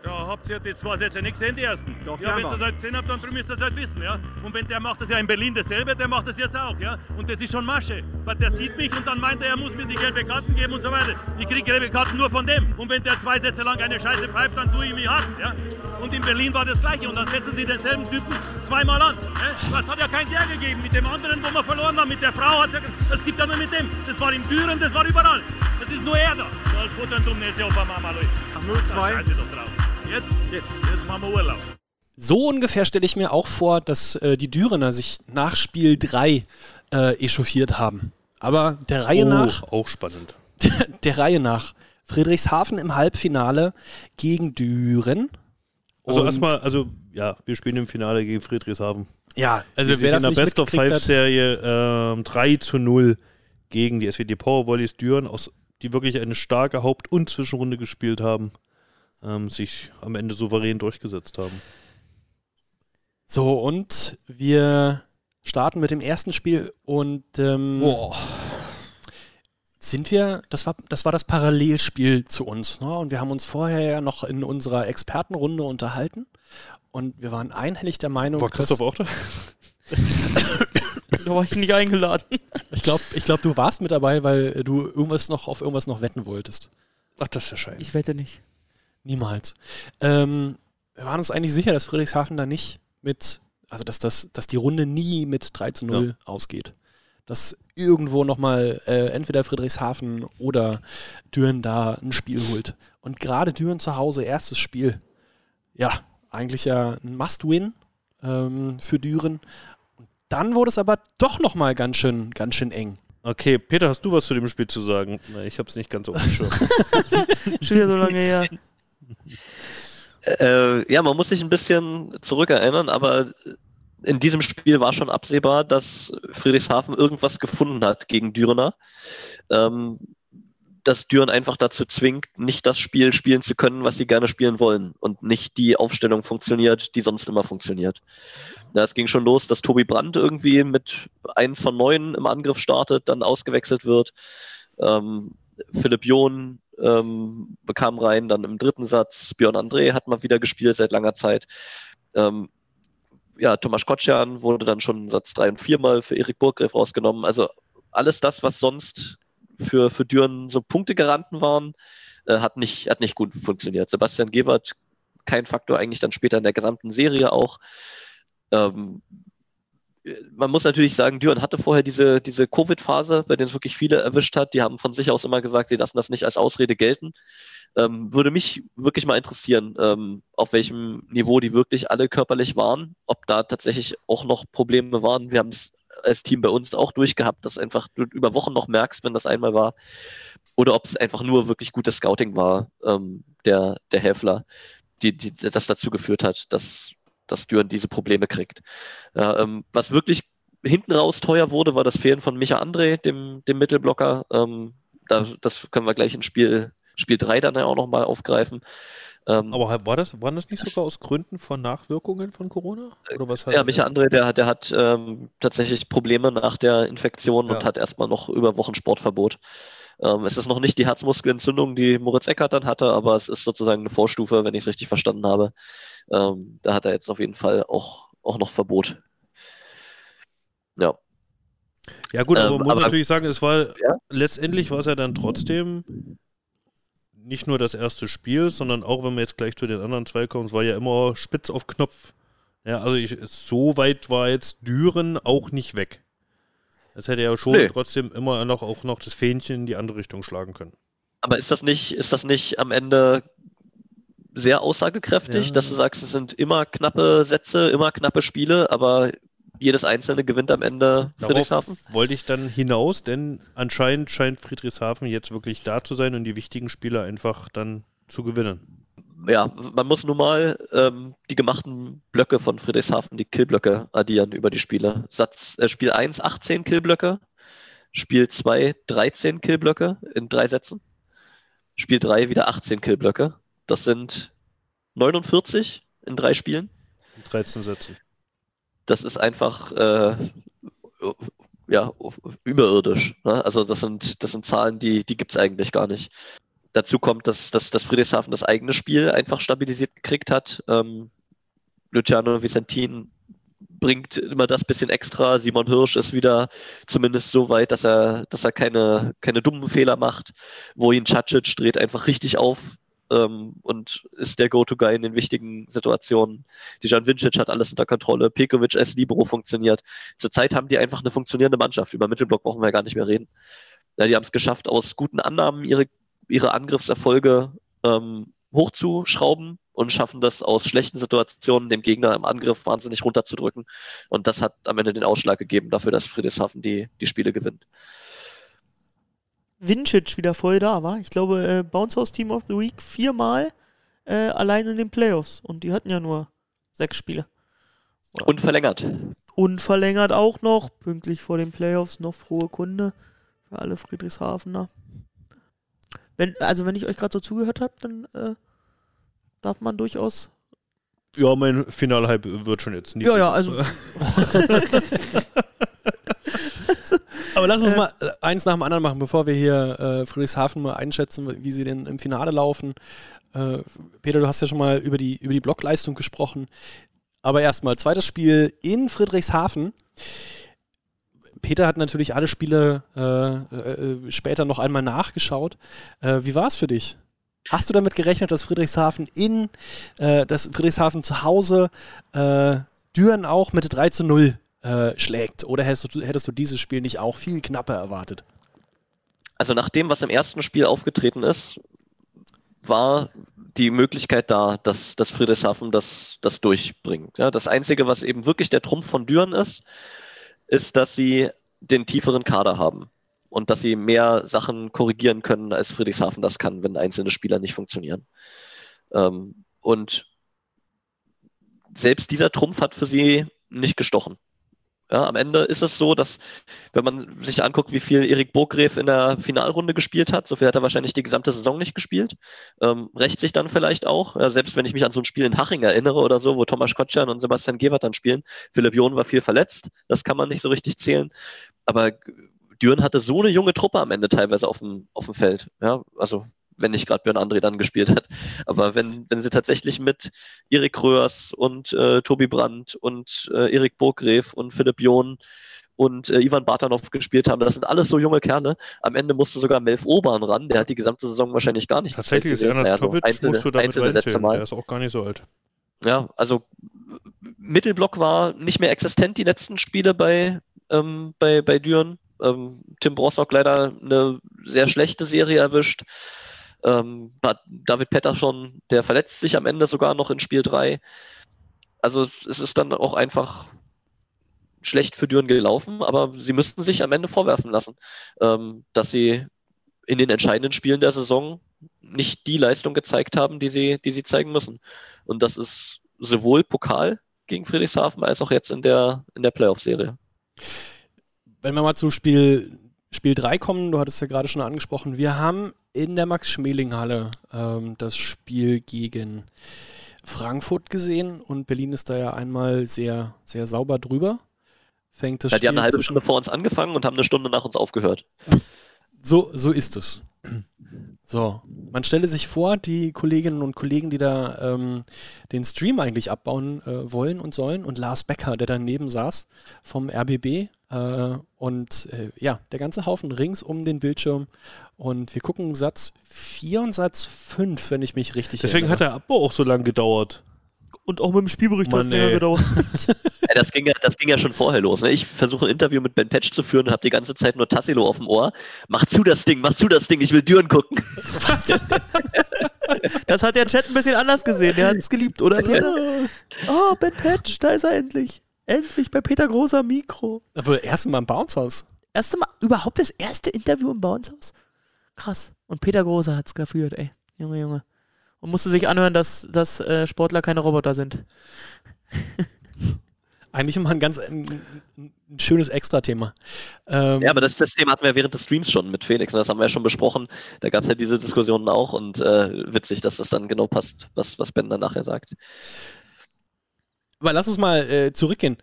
Ja, habt ihr die zwei Sätze nicht gesehen, die ersten? Doch, ja, wenn ihr das halt gesehen habt, dann müsst ihr es halt wissen, ja. Und wenn der macht das ja in Berlin dasselbe, der macht das jetzt auch, ja. Und das ist schon Masche. Weil der sieht mich und dann meint er, er muss mir die gelbe Karten geben und so weiter. Ich krieg gelbe Karten nur von dem. Und wenn der zwei Sätze lang eine Scheiße pfeift, dann tue ich mich hart, ja. Und in Berlin war das gleiche. Und dann setzen sie denselben Typen zweimal an. Ja? Das hat ja kein der gegeben. Mit dem anderen, wo wir verloren haben, mit der Frau hat ja, das gibt ja nur mit dem. Das war in Düren, das war überall. Das ist nur er da. Soll futtern, dumm Näse auf Mama, Leute. 0-2. Scheiße doch drauf. Jetzt, jetzt, jetzt machen wir Urlaub. So ungefähr stelle ich mir auch vor, dass äh, die Dürener sich nach Spiel 3 äh, echauffiert haben. Aber der Reihe oh, nach, auch spannend. der Reihe nach. Friedrichshafen im Halbfinale gegen Düren. Also erstmal, also ja, wir spielen im Finale gegen Friedrichshafen. Ja, Also wir wer in das der nicht Best of Five Serie ähm, 3 zu 0 gegen die SWD Power Volleys Düren, aus, die wirklich eine starke Haupt- und Zwischenrunde gespielt haben, ähm, sich am Ende souverän durchgesetzt haben. So, und wir starten mit dem ersten Spiel und ähm, sind wir, das war, das war das Parallelspiel zu uns. Ne? Und wir haben uns vorher ja noch in unserer Expertenrunde unterhalten und wir waren einhellig der Meinung, War Christoph dass, auch da? Da war ich nicht eingeladen. ich glaube, ich glaub, du warst mit dabei, weil du irgendwas noch auf irgendwas noch wetten wolltest. Ach, das ist ja scheiße. Ich wette nicht. Niemals. Ähm, wir waren uns eigentlich sicher, dass Friedrichshafen da nicht mit, also dass, das, dass die Runde nie mit 3 zu 0 ausgeht. Dass irgendwo nochmal äh, entweder Friedrichshafen oder Düren da ein Spiel holt. Und gerade Düren zu Hause, erstes Spiel. Ja, eigentlich ja ein Must-Win ähm, für Düren. Und dann wurde es aber doch nochmal ganz schön, ganz schön eng. Okay, Peter, hast du was zu dem Spiel zu sagen? Na, ich habe es nicht ganz auf dem Schirm. Schon wieder so lange her. Äh, ja, man muss sich ein bisschen zurückerinnern, aber in diesem Spiel war schon absehbar, dass Friedrichshafen irgendwas gefunden hat gegen Dürener. Ähm, dass Düren einfach dazu zwingt, nicht das Spiel spielen zu können, was sie gerne spielen wollen und nicht die Aufstellung funktioniert, die sonst immer funktioniert. Ja, es ging schon los, dass Tobi Brandt irgendwie mit einem von neun im Angriff startet, dann ausgewechselt wird. Ähm, Philipp John ähm, bekam rein, dann im dritten Satz Björn André hat mal wieder gespielt seit langer Zeit. Ähm, ja, Thomas Kotschan wurde dann schon Satz 3 und 4 mal für Erik Burggräf rausgenommen. Also alles das, was sonst für, für Düren so Punktegaranten waren, äh, hat, nicht, hat nicht gut funktioniert. Sebastian Gebert, kein Faktor eigentlich dann später in der gesamten Serie auch. Ähm, man muss natürlich sagen, Düren hatte vorher diese, diese Covid-Phase, bei der es wirklich viele erwischt hat. Die haben von sich aus immer gesagt, sie lassen das nicht als Ausrede gelten. Ähm, würde mich wirklich mal interessieren, ähm, auf welchem Niveau die wirklich alle körperlich waren, ob da tatsächlich auch noch Probleme waren. Wir haben es als Team bei uns auch durchgehabt, dass einfach du über Wochen noch merkst, wenn das einmal war, oder ob es einfach nur wirklich gutes Scouting war, ähm, der, der Häfler, die, die das dazu geführt hat, dass, dass Düren diese Probleme kriegt. Ja, ähm, was wirklich hinten raus teuer wurde, war das Fehlen von Micha André, dem, dem Mittelblocker. Ähm, da, das können wir gleich in Spiel Spiel 3 dann ja auch nochmal aufgreifen. Ähm, Aber war das, waren das nicht sogar aus Gründen von Nachwirkungen von Corona? Oder was ja, Micha André, der hat, der hat ähm, tatsächlich Probleme nach der Infektion ja. und hat erstmal noch über Wochen Sportverbot. Ähm, es ist noch nicht die Herzmuskelentzündung, die Moritz Eckert dann hatte, aber es ist sozusagen eine Vorstufe, wenn ich es richtig verstanden habe. Ähm, da hat er jetzt auf jeden Fall auch, auch noch Verbot. Ja. Ja gut, aber man ähm, muss aber, natürlich sagen, es war ja? letztendlich war es ja dann trotzdem nicht nur das erste Spiel, sondern auch, wenn wir jetzt gleich zu den anderen zwei kommen, es war ja immer spitz auf Knopf. Ja, also ich, so weit war jetzt Düren auch nicht weg. Es hätte ja schon nee. trotzdem immer noch auch noch das Fähnchen in die andere Richtung schlagen können. Aber ist das nicht, ist das nicht am Ende sehr aussagekräftig, ja. dass du sagst, es sind immer knappe Sätze, immer knappe Spiele, aber jedes einzelne gewinnt am Ende Friedrichshafen? Darauf wollte ich dann hinaus, denn anscheinend scheint Friedrichshafen jetzt wirklich da zu sein und die wichtigen Spieler einfach dann zu gewinnen. Ja, man muss nun mal ähm, die gemachten Blöcke von Friedrichshafen, die Killblöcke addieren über die Spiele. Satz, äh, Spiel 1 18 Killblöcke, Spiel 2 13 Killblöcke in drei Sätzen, Spiel 3 wieder 18 Killblöcke. Das sind 49 in drei Spielen. 13 Sätze das ist einfach äh, ja, überirdisch. Ne? Also das sind, das sind Zahlen, die, die gibt es eigentlich gar nicht. Dazu kommt, dass, dass, dass Friedrichshafen das eigene Spiel einfach stabilisiert gekriegt hat. Ähm, Luciano Vicentin bringt immer das bisschen extra. Simon Hirsch ist wieder zumindest so weit, dass er, dass er keine, keine dummen Fehler macht. Wohin Cacic dreht einfach richtig auf ähm, und ist der Go-To-Guy in den wichtigen Situationen. Dijan Vincic hat alles unter Kontrolle. Pekovic als Libero funktioniert. Zurzeit haben die einfach eine funktionierende Mannschaft. Über Mittelblock brauchen wir ja gar nicht mehr reden. Ja, die haben es geschafft, aus guten Annahmen ihre, ihre Angriffserfolge ähm, hochzuschrauben und schaffen das aus schlechten Situationen dem Gegner im Angriff wahnsinnig runterzudrücken. Und das hat am Ende den Ausschlag gegeben dafür, dass Friedrichshafen die, die Spiele gewinnt. Vincic wieder voll da war. Ich glaube, äh, Bounce House Team of the Week viermal äh, allein in den Playoffs. Und die hatten ja nur sechs Spiele. Oder? Und verlängert. Und verlängert auch noch, pünktlich vor den Playoffs, noch frohe Kunde für alle Friedrichshafener. Wenn, also wenn ich euch gerade so zugehört habe, dann äh, darf man durchaus. Ja, mein Finalhype wird schon jetzt nicht. Ja, ja, also. Aber lass uns äh, mal eins nach dem anderen machen, bevor wir hier äh, Friedrichshafen mal einschätzen, wie sie denn im Finale laufen. Äh, Peter, du hast ja schon mal über die, über die Blockleistung gesprochen. Aber erstmal, zweites Spiel in Friedrichshafen. Peter hat natürlich alle Spiele äh, äh, später noch einmal nachgeschaut. Äh, wie war es für dich? Hast du damit gerechnet, dass Friedrichshafen in, äh, dass Friedrichshafen zu Hause äh, Düren auch mit 3 zu 0 äh, schlägt? Oder hättest du, hättest du dieses Spiel nicht auch viel knapper erwartet? Also nach dem, was im ersten Spiel aufgetreten ist, war die Möglichkeit da, dass, dass Friedrichshafen das, das durchbringt. Ja, das Einzige, was eben wirklich der Trumpf von Düren ist, ist, dass sie den tieferen Kader haben und dass sie mehr Sachen korrigieren können, als Friedrichshafen das kann, wenn einzelne Spieler nicht funktionieren. Ähm, und selbst dieser Trumpf hat für sie nicht gestochen. Ja, am Ende ist es so, dass, wenn man sich anguckt, wie viel Erik Burggräf in der Finalrunde gespielt hat, so viel hat er wahrscheinlich die gesamte Saison nicht gespielt. Ähm, rächt sich dann vielleicht auch, ja, selbst wenn ich mich an so ein Spiel in Haching erinnere oder so, wo Thomas Kotschan und Sebastian Gewert dann spielen. Philipp John war viel verletzt, das kann man nicht so richtig zählen. Aber Düren hatte so eine junge Truppe am Ende teilweise auf dem, auf dem Feld. Ja, also wenn nicht gerade Björn André dann gespielt hat. Aber wenn, wenn sie tatsächlich mit Erik Röhrs und äh, Tobi Brandt und äh, Erik Burgreff und Philipp John und äh, Ivan Bartanov gespielt haben, das sind alles so junge Kerle. Am Ende musste sogar Melf Obern ran, der hat die gesamte Saison wahrscheinlich gar nicht Tatsächlich ist. Ernst Naja, so Topic, einzelne- musst du damit reinzählen. mal. Der ist auch gar nicht so alt. Ja, also Mittelblock war nicht mehr existent die letzten Spiele bei, ähm, bei, bei Düren. Ähm, Tim Brossock leider eine sehr schlechte Serie erwischt. Ähm, David Pettersson, der verletzt sich am Ende sogar noch in Spiel 3. Also es ist dann auch einfach schlecht für Düren gelaufen, aber sie müssten sich am Ende vorwerfen lassen, ähm, dass sie in den entscheidenden Spielen der Saison nicht die Leistung gezeigt haben, die sie, die sie zeigen müssen. Und das ist sowohl Pokal gegen Friedrichshafen als auch jetzt in der, in der Playoff-Serie. Wenn wir mal zu Spiel, Spiel 3 kommen, du hattest ja gerade schon angesprochen, wir haben in der Max-Schmeling-Halle ähm, das Spiel gegen Frankfurt gesehen und Berlin ist da ja einmal sehr, sehr sauber drüber. Fängt das Ja, die haben Spiel eine halbe Stunde vor uns angefangen und haben eine Stunde nach uns aufgehört. So, so ist es. So, man stelle sich vor, die Kolleginnen und Kollegen, die da ähm, den Stream eigentlich abbauen äh, wollen und sollen, und Lars Becker, der daneben saß vom RBB, äh, und äh, ja, der ganze Haufen rings um den Bildschirm. Und wir gucken Satz 4 und Satz 5, wenn ich mich richtig Deswegen hat erinnere. der Abbau auch so lange gedauert. Und auch mit dem Spielbericht hat es länger gedauert. Ja, das, ging ja, das ging ja schon vorher los. Ne? Ich versuche ein Interview mit Ben Patch zu führen und habe die ganze Zeit nur Tassilo auf dem Ohr. Mach zu das Ding, mach zu das Ding, ich will Düren gucken. Das hat der Chat ein bisschen anders gesehen. Der hat es geliebt, oder? Oh, Ben Patch, da ist er endlich. Endlich bei Peter Großer Mikro. Aber erst mal im Bounce-Haus. Erste Mal, überhaupt das erste Interview im Bounce-Haus? Krass. Und Peter Großer hat es geführt, ey. Junge, Junge. Und musste sich anhören, dass, dass äh, Sportler keine Roboter sind. Eigentlich immer ein ganz ein, ein schönes Extra-Thema. Ähm, Ja, aber das, das Thema hatten wir während des Streams schon mit Felix. Ne? Das haben wir ja schon besprochen. Da gab es ja diese Diskussionen auch und äh, witzig, dass das dann genau passt, was, was Ben dann nachher sagt. Aber lass uns mal äh, zurückgehen.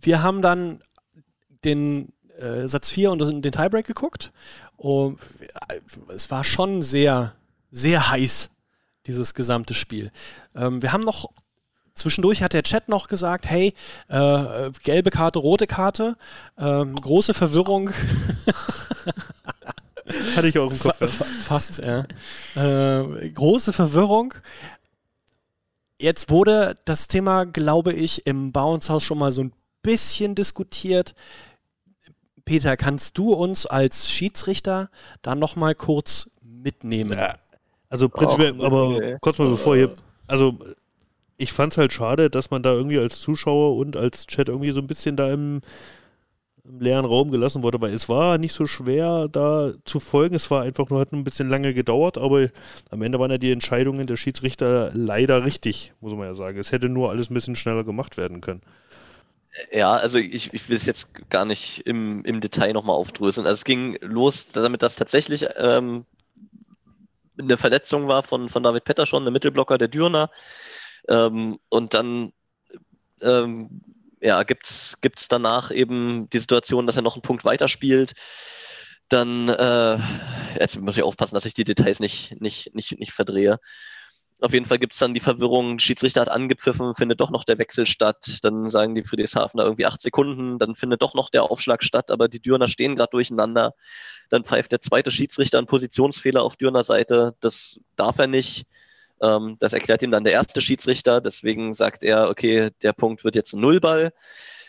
Wir haben dann den äh, Satz 4 und den Tiebreak geguckt. Und äh, es war schon sehr, sehr heiß, dieses gesamte Spiel. Ähm, wir haben noch, zwischendurch hat der Chat noch gesagt, hey, äh, gelbe Karte, rote Karte, ähm, große Verwirrung. Hatte ich auch im Fa Kopf. ja. fa fast, ja. Äh, große Verwirrung. Jetzt wurde das Thema, glaube ich, im Bounce-Haus schon mal so ein bisschen diskutiert. Peter, kannst du uns als Schiedsrichter da noch mal kurz mitnehmen? Ja. Also prinzipiell, Och, aber nee. kurz mal bevor hier, also ich fand es halt schade, dass man da irgendwie als Zuschauer und als Chat irgendwie so ein bisschen da im, im leeren Raum gelassen wurde, weil es war nicht so schwer da zu folgen, es war einfach nur, hat ein bisschen lange gedauert, aber am Ende waren ja die Entscheidungen der Schiedsrichter leider richtig, muss man ja sagen. Es hätte nur alles ein bisschen schneller gemacht werden können. Ja, also ich, ich will es jetzt gar nicht im, im Detail nochmal aufdröseln. Also es ging los, damit das tatsächlich ähm, eine Verletzung war von, von David Pettersson, eine Mittelblocker der Dürner. Ähm, und dann ähm, ja, gibt es danach eben die Situation, dass er noch einen Punkt weiterspielt. Dann, äh, jetzt muss ich aufpassen, dass ich die Details nicht, nicht, nicht, nicht verdrehe. Auf jeden Fall gibt es dann die Verwirrung, Schiedsrichter hat angepfiffen, findet doch noch der Wechsel statt. Dann sagen die Friedrichshafener irgendwie acht Sekunden, dann findet doch noch der Aufschlag statt, aber die Dürner stehen gerade durcheinander. Dann pfeift der zweite Schiedsrichter einen Positionsfehler auf Dürner Seite. Das darf er nicht. Ähm, das erklärt ihm dann der erste Schiedsrichter. Deswegen sagt er, okay, der Punkt wird jetzt ein Nullball.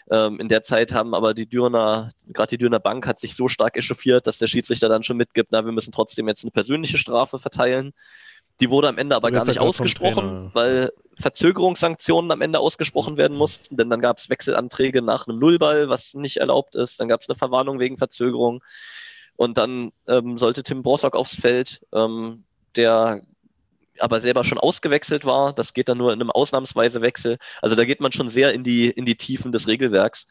Ähm, in der Zeit haben aber die Dürner, gerade die Dürner Bank hat sich so stark echauffiert, dass der Schiedsrichter dann schon mitgibt, na, wir müssen trotzdem jetzt eine persönliche Strafe verteilen. Die wurde am Ende aber gar nicht ausgesprochen, weil Verzögerungssanktionen am Ende ausgesprochen werden mussten, denn dann gab es Wechselanträge nach einem Nullball, was nicht erlaubt ist. Dann gab es eine Verwarnung wegen Verzögerung. Und dann ähm, sollte Tim Brossock aufs Feld, ähm, der aber selber schon ausgewechselt war. Das geht dann nur in einem ausnahmsweise Wechsel. Also da geht man schon sehr in die, in die Tiefen des Regelwerks.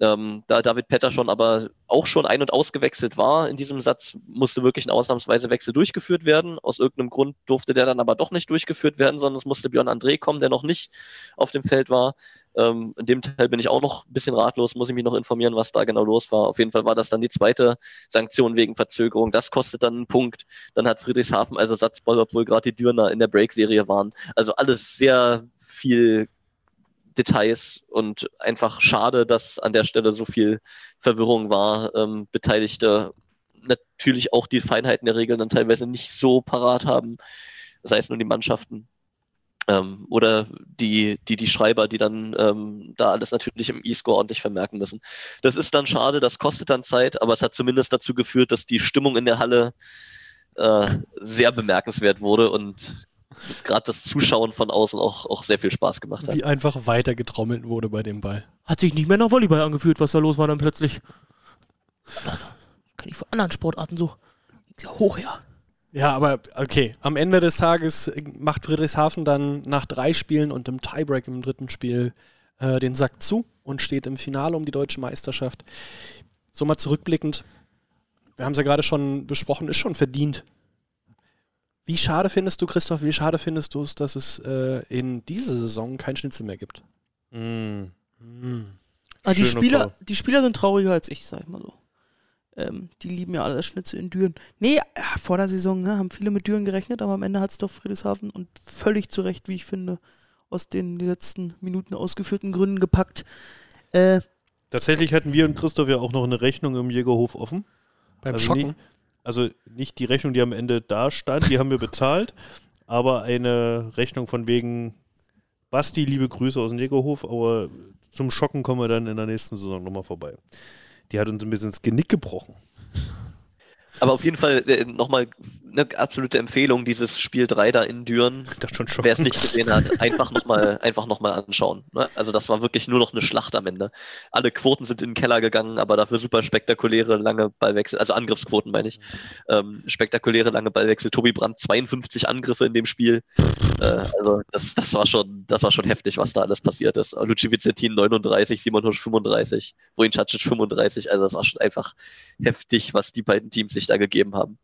Ähm, da David Pettersson aber auch schon ein- und ausgewechselt war in diesem Satz, musste wirklich ein ausnahmsweise Wechsel durchgeführt werden. Aus irgendeinem Grund durfte der dann aber doch nicht durchgeführt werden, sondern es musste Björn André kommen, der noch nicht auf dem Feld war. Ähm, in dem Teil bin ich auch noch ein bisschen ratlos, muss ich mich noch informieren, was da genau los war. Auf jeden Fall war das dann die zweite Sanktion wegen Verzögerung. Das kostet dann einen Punkt. Dann hat Friedrichshafen als Ersatzball, obwohl gerade die Dürner in der Break-Serie waren. Also alles sehr viel Details und einfach schade, dass an der Stelle so viel Verwirrung war. Ähm, Beteiligte natürlich auch die Feinheiten der Regeln dann teilweise nicht so parat haben, sei es nun die Mannschaften ähm, oder die, die, die Schreiber, die dann ähm, da alles natürlich im E-Score ordentlich vermerken müssen. Das ist dann schade, das kostet dann Zeit, aber es hat zumindest dazu geführt, dass die Stimmung in der Halle äh, sehr bemerkenswert wurde und gerade das Zuschauen von außen auch, auch sehr viel Spaß gemacht hat. Wie einfach weiter getrommelt wurde bei dem Ball. Hat sich nicht mehr nach Volleyball angefühlt, was da los war dann plötzlich. Kann ich von anderen Sportarten so. Ja hoch her. Ja, aber okay. Am Ende des Tages macht Friedrichshafen dann nach drei Spielen und im Tiebreak im dritten Spiel äh, den Sack zu und steht im Finale um die deutsche Meisterschaft. So mal zurückblickend, wir haben es ja gerade schon besprochen, ist schon verdient. Wie schade findest du, Christoph, wie schade findest du es, dass es äh, in dieser Saison kein Schnitzel mehr gibt? Mm. Ah, die, Spieler, die Spieler sind trauriger als ich, sag ich mal so. Ähm, die lieben ja alle das Schnitzel in Düren. Nee, ja, vor der Saison ne, haben viele mit Düren gerechnet, aber am Ende hat es doch Friedrichshafen und völlig zu Recht, wie ich finde, aus den letzten Minuten ausgeführten Gründen gepackt. Äh, Tatsächlich hatten wir und Christoph ja auch noch eine Rechnung im Jägerhof offen. Beim Also Schocken? nie- Also nicht die Rechnung, die am Ende da stand, die haben wir bezahlt, aber eine Rechnung von wegen Basti, liebe Grüße aus dem Jägerhof, aber zum Schocken kommen wir dann in der nächsten Saison nochmal vorbei. Die hat uns ein bisschen ins Genick gebrochen. Aber auf jeden Fall äh, nochmal eine absolute Empfehlung, dieses Spiel 3 da in Düren. Ich dachte schon Wer es nicht gesehen hat, einfach nochmal einfach noch mal anschauen. Ne? Also das war wirklich nur noch eine Schlacht am Ende. Alle Quoten sind in den Keller gegangen, aber dafür super spektakuläre lange Ballwechsel, also Angriffsquoten meine ich. Ähm, spektakuläre lange Ballwechsel. Tobi Brandt 52 Angriffe in dem Spiel. Äh, also das, das war schon, das war schon heftig, was da alles passiert ist. Luci Vicentin 39, Simon Husch 35, Wojin Cacic 35. Also das war schon einfach heftig, was die beiden Teams sich da gegeben haben.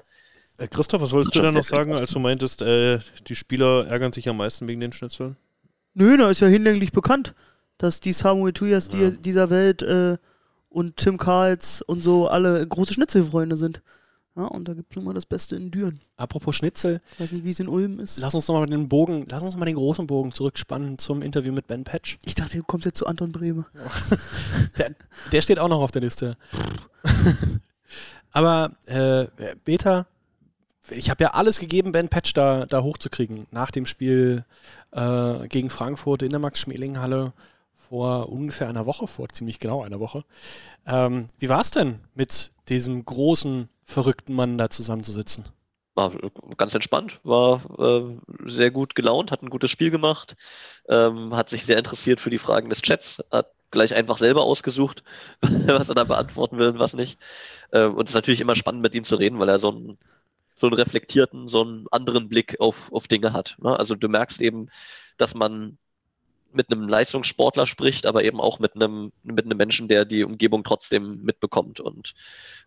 Äh, Christoph, was wolltest du da noch sagen, als du meintest, äh, die Spieler ärgern sich am meisten wegen den Schnitzeln? Nö, da ist ja hinlänglich bekannt, dass die Samuel Tuyas Ja. die, dieser Welt äh, und Tim Karls und so alle große Schnitzelfreunde sind. Ja, und da gibt es mal das Beste in Düren. Apropos Schnitzel, Ich weiß nicht, wie es in Ulm ist. lass uns nochmal den Bogen, lass uns mal den großen Bogen zurückspannen zum Interview mit Ben Patch. Ich dachte, du kommst jetzt zu Anton Brehme. Der, der steht auch noch auf der Liste. Aber äh, Beta, ich habe ja alles gegeben, Ben Patch da, da hochzukriegen. Nach dem Spiel äh, gegen Frankfurt in der Max-Schmeling-Halle vor ungefähr einer Woche, vor ziemlich genau einer Woche. Ähm, wie war es denn, mit diesem großen, verrückten Mann da zusammenzusitzen? war ganz entspannt, war äh, sehr gut gelaunt, hat ein gutes Spiel gemacht, ähm, hat sich sehr interessiert für die Fragen des Chats, hat gleich einfach selber ausgesucht, was er da beantworten will und was nicht. Äh, und es ist natürlich immer spannend, mit ihm zu reden, weil er so einen, so einen reflektierten, so einen anderen Blick auf, auf Dinge hat. Ne? Also du merkst eben, dass man mit einem Leistungssportler spricht, aber eben auch mit einem, mit einem Menschen, der die Umgebung trotzdem mitbekommt und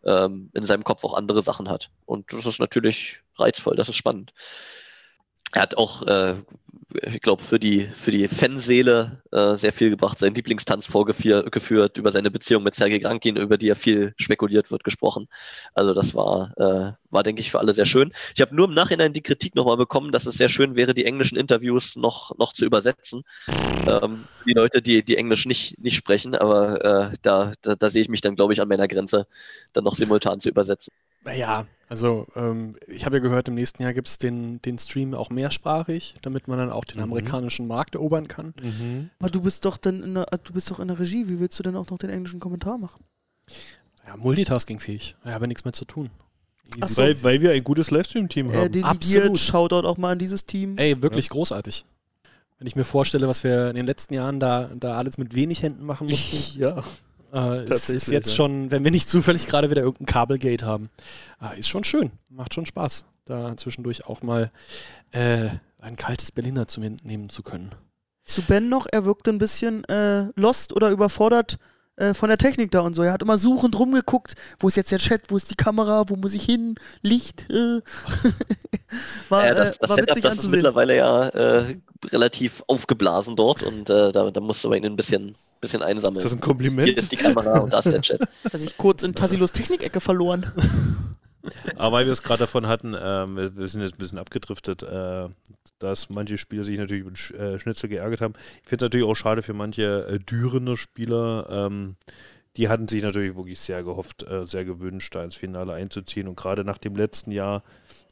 ähm, in seinem Kopf auch andere Sachen hat. Und das ist natürlich reizvoll, das ist spannend. Er hat auch, äh, ich glaube, für die, für die Fanseele äh, sehr viel gebracht, seinen Lieblingstanz vorgeführt, über seine Beziehung mit Sergei Grankin, über die ja viel spekuliert wird, gesprochen. Also das war, äh, war denke ich, für alle sehr schön. Ich habe nur im Nachhinein die Kritik nochmal bekommen, dass es sehr schön wäre, die englischen Interviews noch, noch zu übersetzen. Ähm, die Leute, die, die Englisch nicht, nicht sprechen, aber äh, da, da, da sehe ich mich dann, glaube ich, an meiner Grenze, dann noch simultan zu übersetzen. Naja, also ähm, ich habe ja gehört, im nächsten Jahr gibt es den, den Stream auch mehrsprachig, damit man dann auch den amerikanischen Markt erobern kann. Aber du bist doch dann in der, du bist doch in der Regie. Wie willst du denn auch noch den englischen Kommentar machen? Ja, multitaskingfähig. Ich habe nichts mehr zu tun. So. Weil, weil wir ein gutes Livestream-Team Äh, haben. delegiert, absolut. Shoutout auch mal an dieses Team. Ey, wirklich großartig. Wenn ich mir vorstelle, was wir in den letzten Jahren da, da alles mit wenig Händen machen mussten, ja. Äh, ist, ist jetzt ja. schon, wenn wir nicht zufällig gerade wieder irgendein Kabelgate haben, äh, ist schon schön. Macht schon Spaß, da zwischendurch auch mal äh, ein kaltes Berliner zu mir nehmen zu können. Zu Ben noch, er wirkte ein bisschen äh, lost oder überfordert äh, von der Technik da und so. Er hat immer suchend rumgeguckt, wo ist jetzt der Chat, wo ist die Kamera, wo muss ich hin, Licht. Äh. war, äh, das, das war Setup, witzig das ist mittlerweile ja äh, relativ aufgeblasen dort und äh, da, da musst du aber ihn ein bisschen, bisschen einsammeln. Ist das ein Hier Kompliment? ist die Kamera und da ist der Chat. Hat sich kurz in Tassilos Technikecke verloren. Aber weil wir es gerade davon hatten, ähm, wir- sind jetzt ein bisschen abgedriftet, äh, dass manche Spieler sich natürlich über den Sch äh, Schnitzel geärgert haben. Ich finde es natürlich auch schade für manche äh, Dürener Spieler. Ähm, die hatten sich natürlich wirklich sehr gehofft, äh, sehr gewünscht, da ins Finale einzuziehen. Und gerade nach dem letzten Jahr,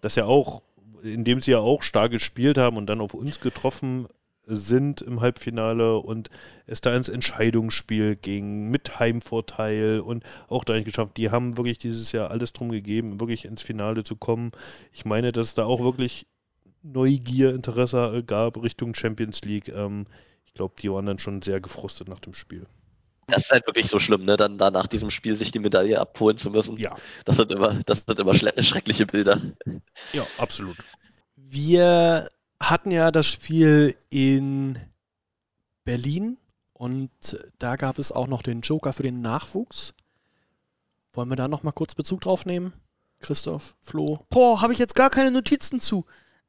das ja auch, in dem sie ja auch stark gespielt haben und dann auf uns getroffen sind im Halbfinale und es da ins Entscheidungsspiel ging mit Heimvorteil und auch da nicht geschafft. Die haben wirklich dieses Jahr alles drum gegeben, wirklich ins Finale zu kommen. Ich meine, dass es da auch wirklich Neugier, Interesse gab Richtung Champions League. Ähm, ich glaube, die waren dann schon sehr gefrustet nach dem Spiel. Das ist halt wirklich so schlimm, ne? Dann da nach diesem Spiel sich die Medaille abholen zu müssen. Ja, Das sind immer, das sind immer schreckliche Bilder. ja, absolut. Wir hatten ja das Spiel in Berlin und da gab es auch noch den Joker für den Nachwuchs. Wollen wir da noch mal kurz Bezug drauf nehmen? Christoph, Flo. Boah, habe ich jetzt gar keine Notizen zu.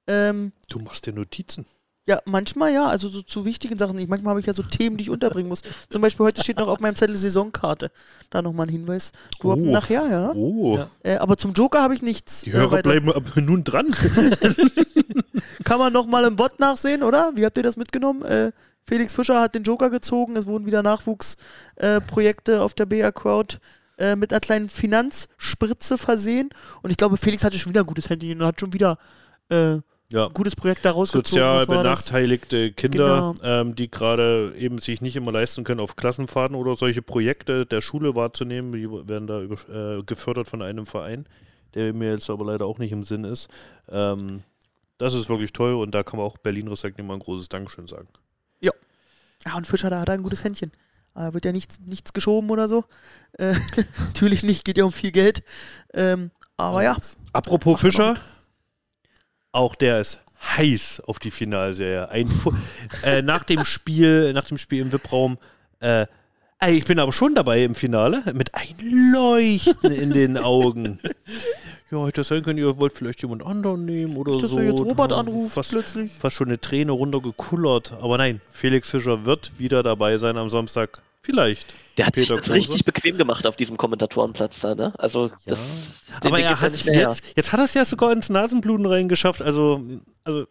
Ähm, Du machst dir Notizen. Ja, manchmal ja, also so zu wichtigen Sachen. Ich, manchmal habe ich ja so Themen, die ich unterbringen muss. Zum Beispiel heute steht noch auf meinem Zettel Saisonkarte. Da nochmal ein Hinweis. Du Oh. nachher, ja. Oh, Ja. Äh, aber zum Joker habe ich nichts. die äh, Hörer weiter. bleiben nun dran. Kann man nochmal im Bot nachsehen, oder? Wie habt ihr das mitgenommen? Äh, Felix Fischer hat den Joker gezogen. Es wurden wieder Nachwuchsprojekte äh, auf der BR Crowd äh, mit einer kleinen Finanzspritze versehen. Und ich glaube, Felix hatte schon wieder ein gutes Händchen und hat schon wieder äh, ja. gutes Projekt da rausgezogen. sozial benachteiligte Kinder, Genau. ähm, die gerade eben sich nicht immer leisten können, auf Klassenfahrten oder solche Projekte der Schule wahrzunehmen. Die werden da über, äh, gefördert von einem Verein, der mir jetzt aber leider auch nicht im Sinn ist. Ähm, das ist wirklich toll und da kann man auch Berlin Respekt mal ein großes Dankeschön sagen. Ja, und Fischer, da hat er ein gutes Händchen. Da wird ja nichts, nichts geschoben oder so. Äh, natürlich nicht, geht ja um viel Geld. Ähm, aber ja, Apropos Fischer, auch der ist heiß auf die Finalserie. Äh, nach dem Spiel, nach dem Spiel im VIP-Raum, äh, ey, ich bin aber schon dabei im Finale mit einem Leuchten in den Augen. Ja, hätte das sein können, ihr wollt vielleicht jemand anderen nehmen oder dass so. er jetzt Robert anruft fast, plötzlich. fast schon eine Träne runtergekullert. Aber nein, Felix Fischer wird wieder dabei sein am Samstag. Vielleicht. Der hat sich Peter das Klose. richtig bequem gemacht auf diesem Kommentatorenplatz da, ne? Also, das. den Aber er hat nicht mehr her. jetzt, jetzt hat er es ja sogar ins Nasenbluten reingeschafft. Also, also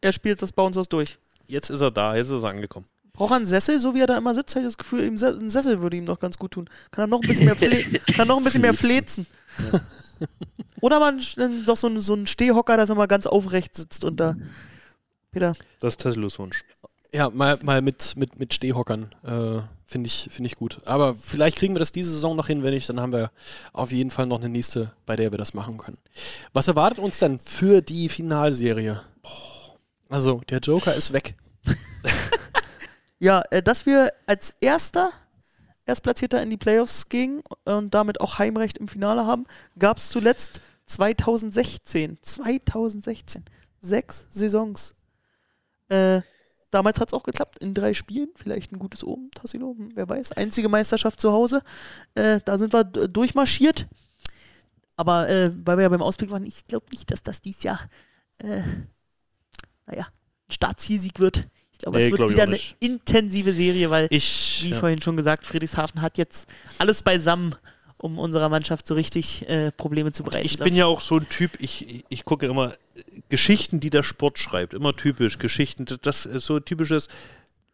Er spielt das bei uns aus durch. jetzt ist er da, jetzt ist er angekommen. Braucht er einen Sessel, so wie er da immer sitzt, habe ich das Gefühl, ihm Se ein Sessel würde ihm noch ganz gut tun. Kann er noch ein bisschen mehr, fle kann noch ein bisschen mehr flezen. Oder man doch so, ein- so einen Stehhocker, dass er mal ganz aufrecht sitzt und da. Peter, Das ist Teslos Wunsch. Ja, mal, mal mit, mit, mit Stehhockern. Äh, Finde ich, find ich gut. Aber vielleicht kriegen wir das diese Saison noch hin. Wenn nicht, dann haben wir auf jeden Fall noch eine nächste, bei der wir das machen können. Was erwartet uns denn für die Finalserie? Also, der Joker ist weg. Ja, äh, dass wir als erster Erstplatzierter in die Playoffs gingen und damit auch Heimrecht im Finale haben, gab es zuletzt 2016. 2016. Sechs Saisons. Äh, damals hat es auch geklappt, in drei Spielen. Vielleicht ein gutes Omen, Tassilo, hm, wer weiß. Einzige Meisterschaft zu Hause. Äh, da sind wir durchmarschiert. Aber äh, weil wir ja beim Ausblick waren, ich glaube nicht, dass das dieses Jahr, äh, naja, ein Startzielsieg wird. Ich glaube, Nee, es wird glaub wieder eine intensive Serie, weil, Ich. wie ja. vorhin schon gesagt, Friedrichshafen hat jetzt alles beisammen, um unserer Mannschaft so richtig äh, Probleme zu bereiten. Ich bin ja auch so ein Typ, ich, ich- gucke immer Geschichten, die der Sport schreibt. Immer typisch. Geschichten, das- so typisches,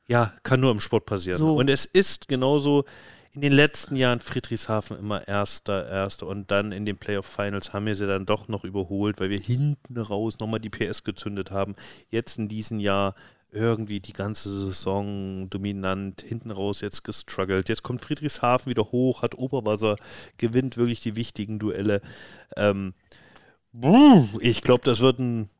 ja, kann nur im Sport passieren. So. Und es ist genauso in den letzten Jahren Friedrichshafen immer Erster, Erster und dann in den Playoff-Finals haben wir sie dann doch noch überholt, weil wir hinten raus nochmal die PS gezündet haben. Jetzt in diesem Jahr irgendwie die ganze Saison dominant, hinten raus jetzt gestruggelt. Jetzt kommt Friedrichshafen wieder hoch, hat Oberwasser, gewinnt wirklich die wichtigen Duelle. Ähm, ich glaube, das wird ein,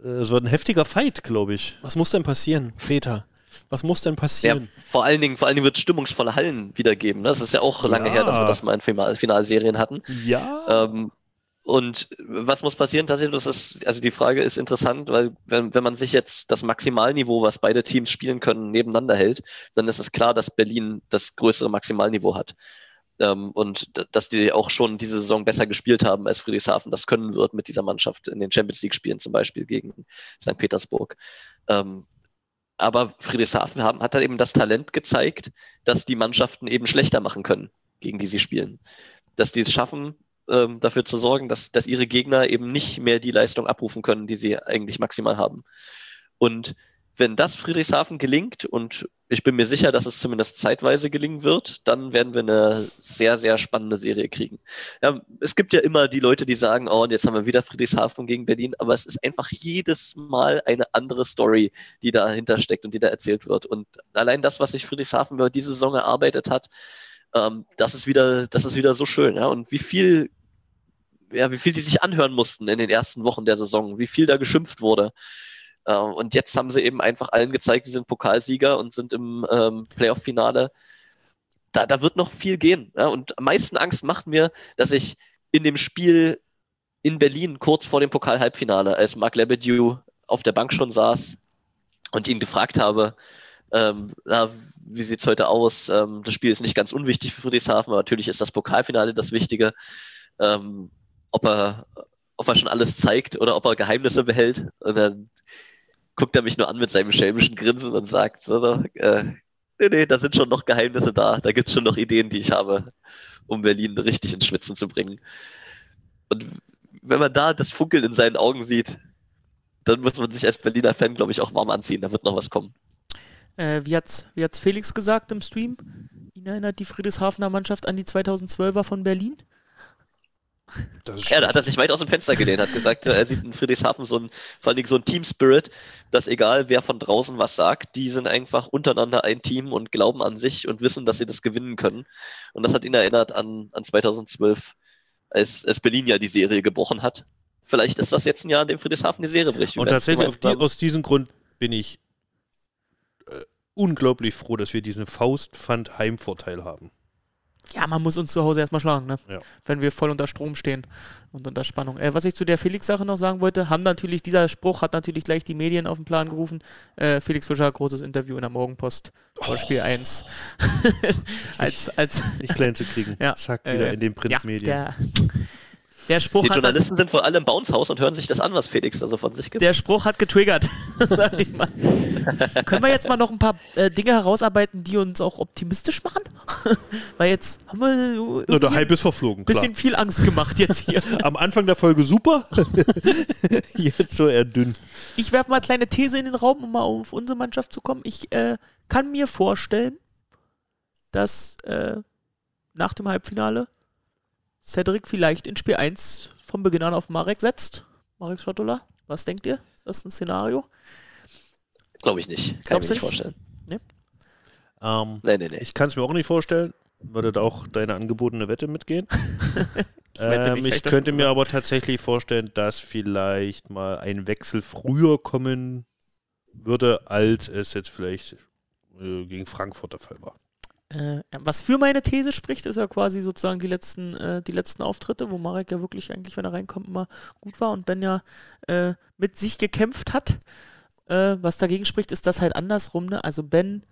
äh, das wird ein heftiger Fight, glaube ich. Was muss denn passieren, Peter? Was muss denn Ja, passieren? vor allen Dingen, vor allen Dingen wird es stimmungsvolle Hallen wiedergeben. Ne? Das ist ja auch lange Ja. her, dass wir das mal in Final Finalserien hatten. Ja. Ähm, Und was muss passieren? Tatsächlich, das ist, also die Frage ist interessant, weil wenn, wenn man sich jetzt das Maximalniveau, was beide Teams spielen können, nebeneinander hält, dann ist es klar, dass Berlin das größere Maximalniveau hat. Ähm, und dass die auch schon diese Saison besser gespielt haben als Friedrichshafen, das können wird mit dieser Mannschaft in den Champions League-Spielen zum Beispiel gegen St. Petersburg. Ähm, aber Friedrichshafen haben, hat dann eben das Talent gezeigt, dass die Mannschaften eben schlechter machen können, gegen die sie spielen. Dass die es schaffen, ähm, dafür zu sorgen, dass, dass ihre Gegner eben nicht mehr die Leistung abrufen können, die sie eigentlich maximal haben. Und wenn das Friedrichshafen gelingt, und ich bin mir sicher, dass es zumindest zeitweise gelingen wird, dann werden wir eine sehr, sehr spannende Serie kriegen. Ja, es gibt ja immer die Leute, die sagen, oh, und jetzt haben wir wieder Friedrichshafen gegen Berlin, aber es ist einfach jedes Mal eine andere Story, die dahinter steckt und die da erzählt wird. Und allein das, was sich Friedrichshafen über diese Saison erarbeitet hat, ähm, das ist wieder, das ist wieder so schön. Ja? Und wie viel, ja, wie viel die sich anhören mussten in den ersten Wochen der Saison, wie viel da geschimpft wurde. Äh, und jetzt haben sie eben einfach allen gezeigt, sie sind Pokalsieger und sind im ähm, Playoff-Finale. Da, da wird noch viel gehen. Ja? Und am meisten Angst macht mir, dass ich in dem Spiel in Berlin kurz vor dem Pokal-Halbfinale, als Marc Lebedew auf der Bank schon saß und ihn gefragt habe, ähm, na, wie sieht's heute aus? Ähm, das Spiel ist nicht ganz unwichtig für Friedrichshafen, aber natürlich ist das Pokalfinale das Wichtige. Ähm, ob er, ob er schon alles zeigt oder ob er Geheimnisse behält. Und dann guckt er mich nur an mit seinem schelmischen Grinsen und sagt, so, äh, nee, nee, da sind schon noch Geheimnisse da. Da gibt's schon noch Ideen, die ich habe, um Berlin richtig ins Schwitzen zu bringen. Und wenn man da das Funkeln in seinen Augen sieht, dann muss man sich als Berliner Fan, glaube ich, auch warm anziehen. Da wird noch was kommen. Äh, wie, hat's, wie hat's Felix gesagt im Stream? Ihn erinnert die Friedrichshafener Mannschaft an die 2012er von Berlin? Das ist Ja, da hat er sich weit aus dem Fenster gelehnt, hat gesagt, er sieht in Friedrichshafen so ein, vor allen Dingen so ein Team Spirit, dass egal wer von draußen was sagt, die sind einfach untereinander ein Team und glauben an sich und wissen, dass sie das gewinnen können. Und das hat ihn erinnert an, an 2012, als, als Berlin ja die Serie gebrochen hat. Vielleicht ist das jetzt ein Jahr, in dem Friedrichshafen die Serie bricht. Und tatsächlich die, aus diesem Grund bin ich äh, unglaublich froh, dass wir diesen Faustpfand-Heimvorteil haben. Ja, man muss uns zu Hause erstmal schlagen, ne? Ja. Wenn wir voll unter Strom stehen und unter Spannung. Äh, was ich zu der Felix-Sache noch sagen wollte, haben natürlich, dieser Spruch hat natürlich gleich die Medien auf den Plan gerufen. Äh, Felix Fischer, großes Interview in der Morgenpost vor Spiel 1. als, als, Nicht klein zu kriegen. Ja, Zack, wieder äh, in den ja, Printmedien. der, der Spruch Die hat Journalisten sind vor allem im Bounce-Haus und hören sich das an, was Felix da so von sich gibt. Der Spruch hat getriggert, sag ich mal. Können wir jetzt mal noch ein paar äh, Dinge herausarbeiten, die uns auch optimistisch machen? Weil jetzt haben wir Na, irgendwie der Hype ein ist verflogen, klar. bisschen viel Angst gemacht jetzt hier. Am Anfang der Folge super, jetzt so eher dünn. Ich werfe mal eine kleine These in den Raum, um mal auf unsere Mannschaft zu kommen. Ich äh, kann mir vorstellen, dass äh, nach dem Halbfinale Cedric vielleicht in Spiel 1 von Beginn an auf Marek setzt. Marek Schottola, was denkt ihr? Ist das ein Szenario? Glaube ich nicht. Kann ich Glaubst mir du nicht vorstellen. Ähm, Nee, nee, nee. ich kann es mir auch nicht vorstellen. Würde da auch deine angebotene Wette mitgehen? Ich wette ähm, ich das könnte mir aber tatsächlich vorstellen, dass vielleicht mal ein Wechsel früher kommen würde, als es jetzt vielleicht äh, gegen Frankfurt der Fall war. Äh, was für meine These spricht, ist ja quasi sozusagen die letzten, äh, die letzten Auftritte, wo Marek ja wirklich eigentlich, wenn er reinkommt, immer gut war und Ben ja äh, mit sich gekämpft hat. Äh, was dagegen spricht, ist das halt andersrum. Ne? Also Ben,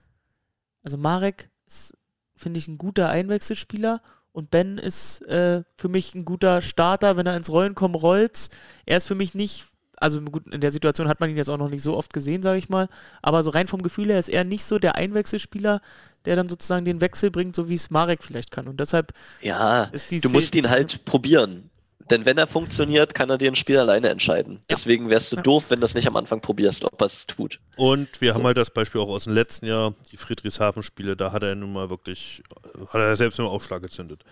also Marek ist, finde ich, ein guter Einwechselspieler und Ben ist äh, für mich ein guter Starter. Wenn er ins Rollen kommt, rollt's. Er ist für mich nicht, also gut, in der Situation hat man ihn jetzt auch noch nicht so oft gesehen, sage ich mal, aber so rein vom Gefühl her ist er nicht so der Einwechselspieler, der dann sozusagen den Wechsel bringt, so wie es Marek vielleicht kann. Und deshalb Ja, ist die du musst ihn halt probieren. Denn wenn er funktioniert, kann er dir ein Spiel alleine entscheiden. Deswegen wärst du Ja. doof, wenn du das nicht am Anfang probierst, ob er es tut. Und wir haben halt das Beispiel auch aus dem letzten Jahr, die Friedrichshafen-Spiele, da hat er nun mal wirklich, hat er selbst nur Aufschlag gezündet.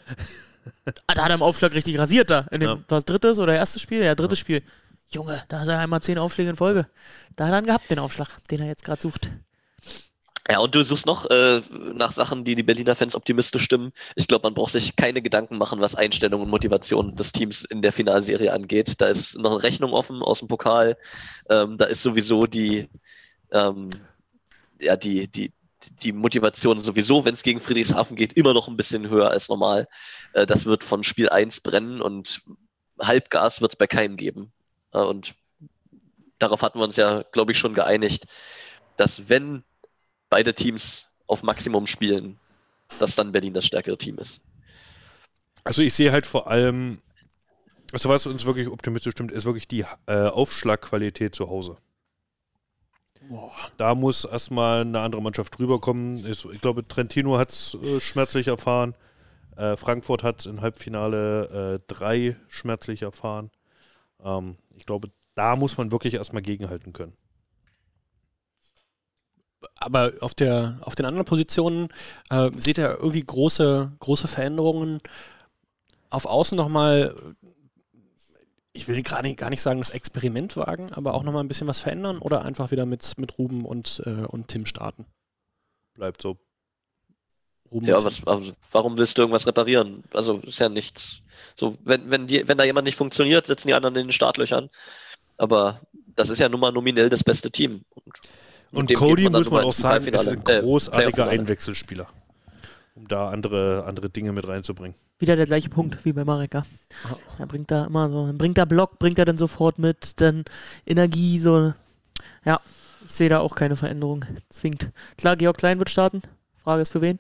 Ah, da hat er im Aufschlag richtig rasiert da. In dem, Ja. was drittes oder erstes Spiel? Ja, drittes Spiel. Junge, da hat er einmal zehn Aufschläge in Folge. Da hat er dann gehabt, den Aufschlag, den er jetzt gerade sucht. Ja, und du suchst noch äh, nach Sachen, die die Berliner Fans optimistisch stimmen. Ich glaube, man braucht sich keine Gedanken machen, was Einstellung und Motivation des Teams in der Finalserie angeht. Da ist noch eine Rechnung offen aus dem Pokal. Ähm, da ist sowieso die, ähm, ja, die, die, die Motivation sowieso, wenn es gegen Friedrichshafen geht, immer noch ein bisschen höher als normal. Äh, das wird von Spiel 1 brennen und Halbgas wird es bei keinem geben. Und darauf hatten wir uns ja, glaube ich, schon geeinigt, dass wenn beide Teams auf Maximum spielen, dass dann Berlin das stärkere Team ist. Also ich sehe halt vor allem, also was uns wirklich optimistisch stimmt, ist wirklich die äh, Aufschlagqualität zu Hause. Da muss erstmal eine andere Mannschaft drüber kommen. Ich, ich glaube, Trentino hat es äh, schmerzlich erfahren. Äh, Frankfurt hat im Halbfinale äh, drei schmerzlich erfahren. Ähm, ich glaube, da muss man wirklich erstmal gegenhalten können. Aber auf, der, auf den anderen Positionen äh, seht ihr irgendwie große, große Veränderungen. Auf Außen nochmal, ich will gerade nicht- gar nicht sagen, das Experiment wagen, aber auch nochmal ein bisschen was verändern oder einfach wieder mit, mit Ruben und, äh, und Tim starten. Bleibt so. Ruben Ja, was, also, warum willst du irgendwas reparieren? Also ist ja nichts. So, wenn, wenn, die, wenn da jemand nicht funktioniert, sitzen die anderen in den Startlöchern. Aber das ist ja nun mal nominell das beste Team. Und, Und Cody dann muss man auch sagen, ist ein Äh, großartiger Playoff-Finale. Einwechselspieler, um da andere, andere Dinge mit reinzubringen. Wieder der gleiche Punkt wie bei Mareka. Er bringt da immer so, bringt da Block, bringt er dann sofort mit, dann Energie, so. Ja, ich sehe da auch keine Veränderung. Zwingt. Klar, Georg Klein wird starten. Frage ist für wen.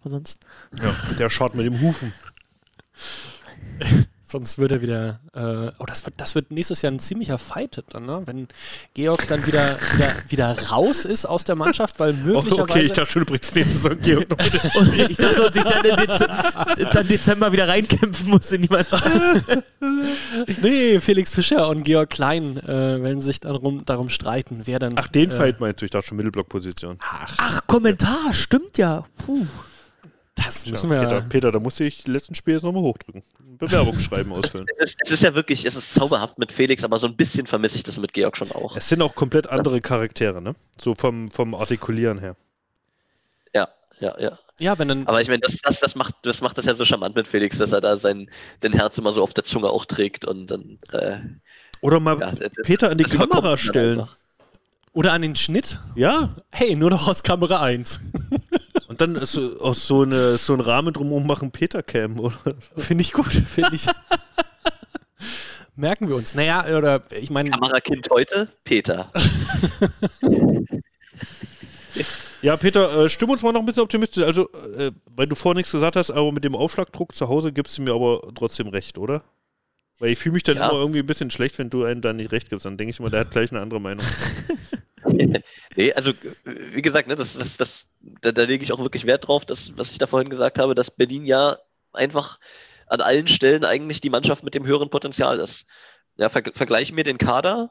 Aber sonst. Ja, der schaut mit dem Hufen. Sonst würde er wieder. Äh, oh, das wird, das wird nächstes Jahr ein ziemlicher Fight dann, ne? Wenn Georg dann wieder, wieder, wieder raus ist aus der Mannschaft, weil möglicherweise. okay, ich dachte schon, du bringst nächste Saison Georg noch mit. Ich dachte, dass ich dann, im Dez dann Dezember wieder reinkämpfen muss in die Mannschaft. nee, Felix Fischer und Georg Klein äh, werden sich darum, darum streiten, wer dann. Ach, den äh, Fight meinst du? Ich dachte schon Mittelblockposition. Ach, Kommentar, stimmt ja. Puh. Das müssen wir. Peter, Peter, da musste ich die letzten Spiele jetzt nochmal hochdrücken. Bewerbungsschreiben ausfüllen. Es ist, es ist ja wirklich, es ist zauberhaft mit Felix, aber so ein bisschen vermisse ich das mit Georg schon auch. Es sind auch komplett andere Charaktere, ne? So vom, vom Artikulieren her. Ja, ja, ja. Ja, wenn dann. Aber ich meine, das, das, das, macht, das macht das ja so charmant mit Felix, dass er da sein den Herz immer so auf der Zunge auch trägt und dann. Äh, Oder mal ja, Peter an die Kamera stellen. Oder an den Schnitt. Ja, Hey, nur noch aus Kamera 1. und dann so, aus so, eine, so einen Rahmen drumherum machen Peter Cam, oder? Finde ich gut, finde ich. Merken wir uns. Naja, oder ich meine. Kamerakind heute, Peter. Ja, Peter, äh, stimm uns mal noch ein bisschen optimistisch. Also, äh, weil du vorher nichts gesagt hast, aber mit dem Aufschlagdruck zu Hause gibst du mir aber trotzdem recht, oder? Weil ich fühle mich dann Ja. immer irgendwie ein bisschen schlecht, wenn du einem da nicht recht gibst. Dann denke ich immer, der hat gleich eine andere Meinung. nee, also wie gesagt, ne, das, das, das, da, da lege ich auch wirklich Wert drauf, dass, was ich da vorhin gesagt habe, dass Berlin ja einfach an allen Stellen eigentlich die Mannschaft mit dem höheren Potenzial ist. Ja, ver vergleiche mir den Kader,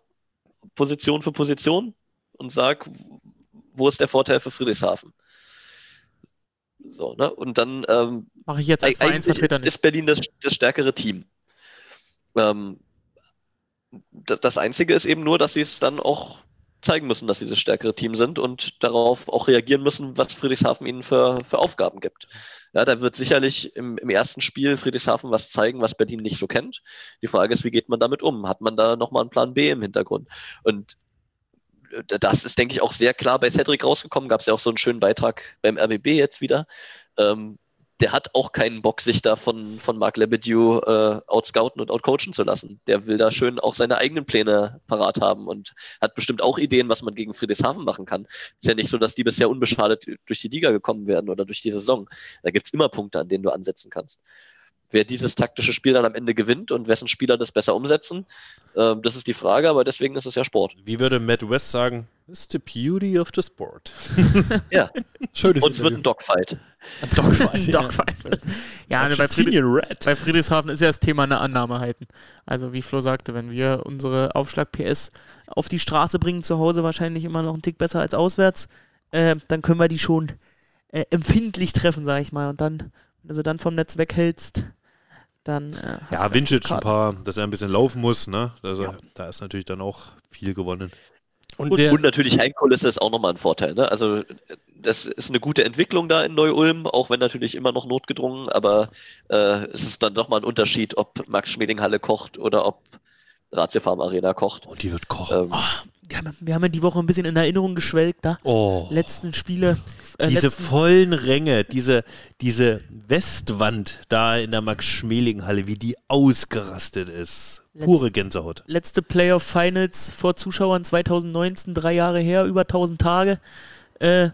Position für Position und sag, wo ist der Vorteil für Friedrichshafen? So, ne? Und dann ähm, Mache ich jetzt als Vereinsvertreter nicht. ist Berlin das, das stärkere Team. Ähm, das Einzige ist eben nur, dass sie es dann auch zeigen müssen, dass sie das stärkere Team sind und darauf auch reagieren müssen, was Friedrichshafen ihnen für, für Aufgaben gibt. Ja, da wird sicherlich im, im ersten Spiel Friedrichshafen was zeigen, was Berlin nicht so kennt. Die Frage ist, wie geht man damit um? Hat man da nochmal einen Plan B im Hintergrund? Und äh, das ist, denke ich, auch sehr klar bei Cedric rausgekommen. Gab es ja auch so einen schönen Beitrag beim RBB jetzt wieder. Ähm, der hat auch keinen Bock, sich da von, von Marc Lebedew äh, outscouten und outcoachen zu lassen. Der will da schön auch seine eigenen Pläne parat haben und hat bestimmt auch Ideen, was man gegen Friedrichshafen machen kann. Ist ja nicht so, dass die bisher unbeschadet durch die Liga gekommen werden oder durch die Saison. Da gibt's immer Punkte, an denen du ansetzen kannst. Wer dieses taktische Spiel dann am Ende gewinnt und wessen Spieler das besser umsetzen, ähm, das ist die Frage, aber deswegen ist es ja Sport. Wie würde Matt West sagen? It's the beauty of the sport. Ja, Schönes und es wird ein Dogfight. ein Dogfight. ja. Dogfight. Ja, ne, bei, Friedrich, Red. bei Friedrichshafen ist ja das Thema eine Annahme halten. Also wie Flo sagte, wenn wir unsere Aufschlag-PS auf die Straße bringen, zu Hause wahrscheinlich immer noch einen Tick besser als auswärts, äh, dann können wir die schon äh, empfindlich treffen, sag ich mal. Und dann, wenn du sie dann vom Netz weghältst, dann äh, Ja, gute ein paar, dass er ein bisschen laufen muss, ne? Also, Ja. da ist natürlich dann auch viel gewonnen. Und, Und, und natürlich Heimkulisse ist auch nochmal ein Vorteil. Ne? Also das ist eine gute Entwicklung da in Neu-Ulm, auch wenn natürlich immer noch notgedrungen, aber äh, es ist dann doch mal ein Unterschied, ob Max Schmeling Halle kocht oder ob Ratio Farm Arena kocht. Und die wird kochen. Ähm, wir haben, wir haben ja die Woche ein bisschen in Erinnerung geschwelgt, da. Oh. Letzten Spiele. Äh, diese letzten, vollen Ränge, diese, diese Westwand da in der Max-Schmeling-Halle, wie die ausgerastet ist. Pure Gänsehaut. letzte Playoff Finals vor Zuschauern 2019, drei Jahre her, über 1000 Tage. Äh,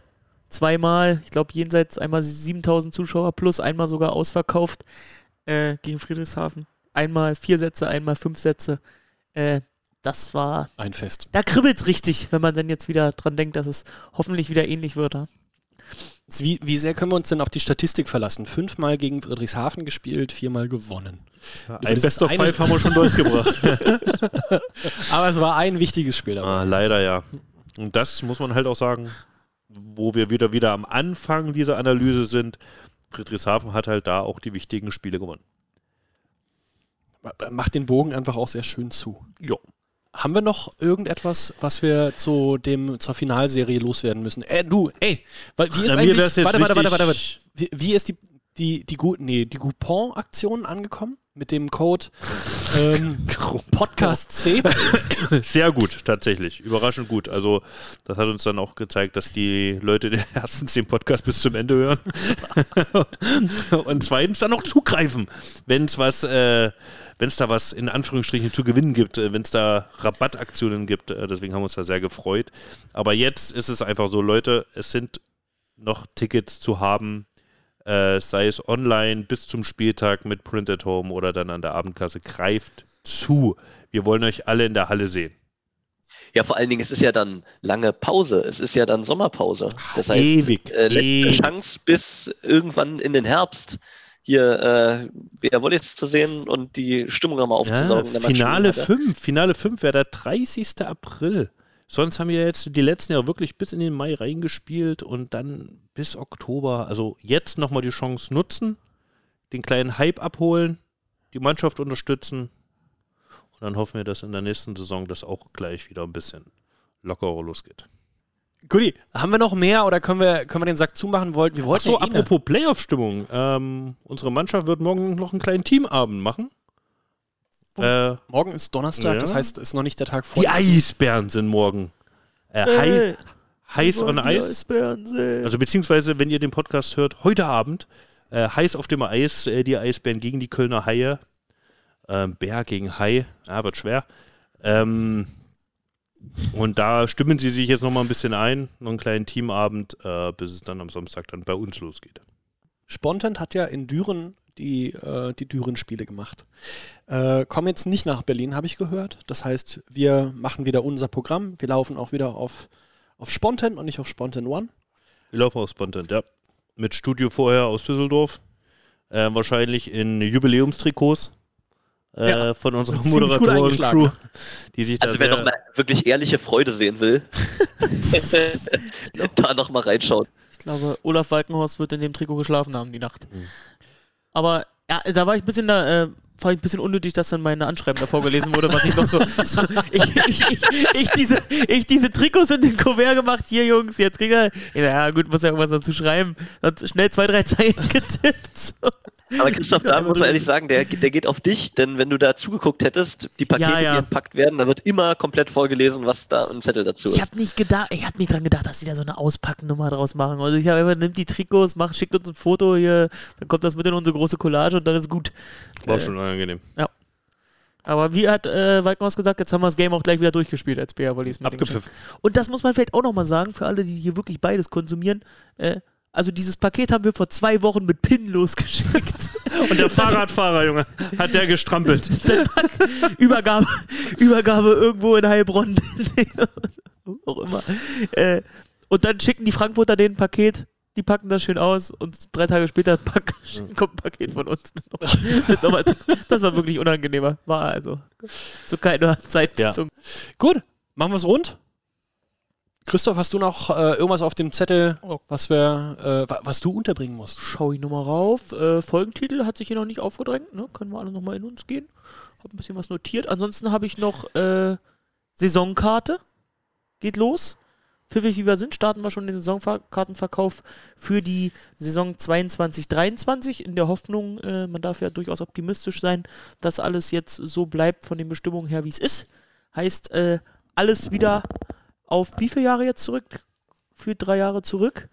zweimal, ich glaube jenseits einmal 7000 Zuschauer plus einmal sogar ausverkauft äh, gegen Friedrichshafen. Einmal vier Sätze, einmal fünf Sätze. Äh, das war, Ein Fest. da kribbelt's richtig, wenn man dann jetzt wieder dran denkt, dass es hoffentlich wieder ähnlich wird. Ja? Wie, wie sehr können wir uns denn auf die Statistik verlassen? Fünfmal gegen Friedrichshafen gespielt, viermal gewonnen. Ein das Best of Five haben wir schon durchgebracht. Aber es war ein wichtiges Spiel dabei. ah, leider ja. Und das muss man halt auch sagen, wo wir wieder wieder am Anfang dieser Analyse sind. Friedrichshafen hat halt da auch die wichtigen Spiele gewonnen. Macht den Bogen einfach auch sehr schön zu. Ja. Haben wir noch irgendetwas, was wir zu dem, zur Finalserie loswerden müssen? Äh, du, ey, weil- wie ist Na, eigentlich, warte, warte, warte, wichtig- warte, warte. Wie, wie ist die, die, die, Gu- nee, die Coupon-Aktion angekommen? Mit dem Code ähm, Podcast C? Sehr gut, tatsächlich. Überraschend gut. Also, das hat uns dann auch gezeigt, dass die Leute erstens den Podcast bis zum Ende hören und zweitens dann noch zugreifen, wenn es was, äh, wenn es da was in Anführungsstrichen zu gewinnen gibt, äh, wenn es da Rabattaktionen gibt. Äh, deswegen haben wir uns da sehr gefreut. Aber jetzt ist es einfach so, Leute, es sind noch Tickets zu haben. Äh, sei es online bis zum Spieltag mit Print at Home oder dann an der Abendkasse, greift zu. Wir wollen euch alle in der Halle sehen. Ja, vor allen Dingen, es ist ja dann lange Pause. Es ist ja dann Sommerpause. Das heißt, ewig, äh, letzte ewig. Chance bis irgendwann in den Herbst hier äh, BR Wallis zu sehen und die Stimmung nochmal aufzusaugen. der Finale Max-Schmeling-Halle. 5. Finale 5 wäre der 30. April. Sonst haben wir jetzt die letzten Jahre wirklich bis in den Mai reingespielt und dann bis Oktober. Also jetzt nochmal die Chance nutzen, den kleinen Hype abholen, die Mannschaft unterstützen. Und dann hoffen wir, dass in der nächsten Saison das auch gleich wieder ein bisschen lockerer losgeht. Guti, haben wir noch mehr oder können wir, können wir den Sack zumachen? Wollten, wir wollten Achso, ja eh apropos Playoff-Stimmung. Ähm, unsere Mannschaft wird morgen noch einen kleinen Teamabend machen. Äh, Morgen ist Donnerstag, Ja. das heißt, ist noch nicht der Tag vor. die Eisbären sind morgen. Äh, hei heiß on Eis. Also beziehungsweise, wenn ihr den Podcast hört, heute Abend, äh, heiß auf dem Eis, äh, die Eisbären gegen die Kölner Haie. Ähm, Bär gegen Hai, ja, wird schwer. Ähm, und da stimmen sie sich jetzt noch mal ein bisschen ein, noch einen kleinen Teamabend, äh, bis es dann am Samstag dann bei uns losgeht. Spontent hat ja in Düren die, äh, die Düren-Spiele gemacht. Äh, kommen jetzt nicht nach Berlin, habe ich gehört. Das heißt, wir machen wieder unser Programm. Wir laufen auch wieder auf, auf Spontan und nicht auf Spontan One. Wir laufen aus Spontan, ja. Mit Studio vorher aus Düsseldorf. Äh, wahrscheinlich in Jubiläumstrikots äh, Ja, von unserer Moderatoren-Crew, die sich da Also wer nochmal wirklich ehrliche Freude sehen will, da nochmal reinschauen. Ich glaube, Olaf Walkenhorst wird in dem Trikot geschlafen haben die Nacht. Aber ja, da war ich ein bisschen da, äh, fand ich ein bisschen unnötig, dass dann meine Anschreiben da vorgelesen wurde, was ich noch so. so ich, ich, ich, ich, diese, ich diese Trikots in den Kuvert gemacht, hier Jungs, jetzt kriegt er. Ja, gut, muss ja irgendwas dazu schreiben. Hat schnell zwei, drei Zeilen getippt. So. Aber Christoph, da muss man ehrlich sagen, der, der geht auf dich, denn wenn du da zugeguckt hättest, die Pakete, Ja, ja. die entpackt werden, da wird immer komplett vorgelesen, was da ein Zettel dazu Ich ist. habe nicht gedacht, ich habe nicht dran gedacht, dass sie da so eine Auspacknummer draus machen. Also ich habe immer, nimmt die Trikots, macht, schickt uns ein Foto hier, dann kommt das mit in unsere große Collage und dann ist gut. war äh, schon angenehm. Aber wie hat äh, Walkenhaus gesagt, jetzt haben wir das Game auch gleich wieder durchgespielt als BR Wallis. mit den Abgepfiffen. Und das muss man vielleicht auch nochmal sagen, für alle, die hier wirklich beides konsumieren. Äh, also dieses Paket haben wir vor zwei Wochen mit PIN losgeschickt. Und der Fahrradfahrer, Junge, hat der gestrampelt. Übergabe, Übergabe irgendwo in Heilbronn. auch immer. Äh, und dann schicken die Frankfurter den Paket, die packen das schön aus und drei Tage später pack, kommt ein Paket von uns. Mit nochmal, das war wirklich unangenehmer. War also zu keiner Zeit. Ja. Gut, machen wir es rund. Christoph, hast du noch äh, irgendwas auf dem Zettel, was, wir, äh, wa- was du unterbringen musst? Schau ich nochmal rauf. Äh, Folgentitel hat sich hier noch nicht aufgedrängt. Ne? Können wir alle nochmal in uns gehen. Hab ein bisschen was notiert. Ansonsten habe ich noch äh, Saisonkarte. Geht los. Pfiffig wie wir sind, starten wir schon den Saisonkartenverkauf für die Saison 22-23 in der Hoffnung, äh, man darf ja durchaus optimistisch sein, dass alles jetzt so bleibt von den Bestimmungen her, wie es ist. Heißt, äh, alles wieder auf wie viele Jahre jetzt zurück? Für drei Jahre zurück.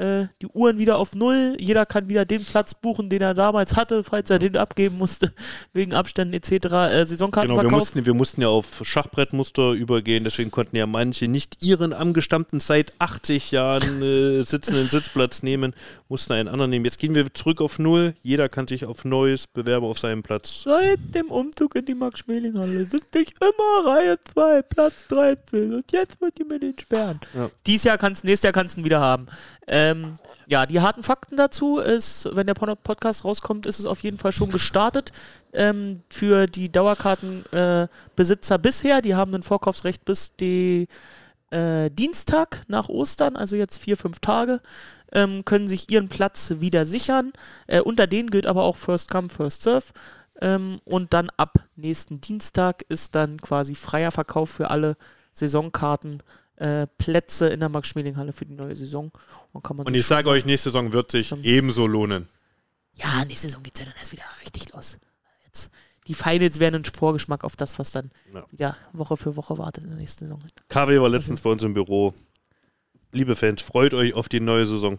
Äh, die Uhren wieder auf Null. Jeder kann wieder den Platz buchen, den er damals hatte, falls er den abgeben musste, wegen Abständen etc. Äh, Genau, wir mussten, wir mussten ja auf Schachbrettmuster übergehen, deswegen konnten ja manche nicht ihren angestammten seit 80 Jahren äh, sitzenden Sitzplatz nehmen, mussten einen anderen nehmen. Jetzt gehen wir zurück auf Null. Jeder kann sich auf Neues bewerben auf seinem Platz. Seit dem Umzug in die Max-Schmeling-Halle sitze ich immer Reihe 2, Platz 13 und jetzt wird die mit den Sperren. Ja. Dies Jahr kannst du, nächstes Jahr kannst du ihn wieder haben. Ähm, ja, die harten Fakten dazu ist, wenn der Pod- Podcast rauskommt, ist es auf jeden Fall schon gestartet. Ähm, für die Dauerkartenbesitzer äh, bisher, die haben ein Vorkaufsrecht bis die äh, Dienstag nach Ostern, also jetzt vier, fünf Tage, ähm, können sich ihren Platz wieder sichern. Äh, unter denen gilt aber auch First Come, First Serve. Ähm, und dann ab nächsten Dienstag ist dann quasi freier Verkauf für alle Saisonkarten. Äh, Plätze in der Max-Schmeling-Halle für die neue Saison. Und, kann man Und ich sage euch, nächste Saison wird sich ebenso lohnen. ja, nächste Saison geht es ja dann erst wieder richtig los. Jetzt, die Finals wären ein Vorgeschmack auf das, was dann Ja. wieder Woche für Woche wartet in der nächsten Saison. KW war letztens bei uns im Büro. Liebe Fans, freut euch auf die neue Saison.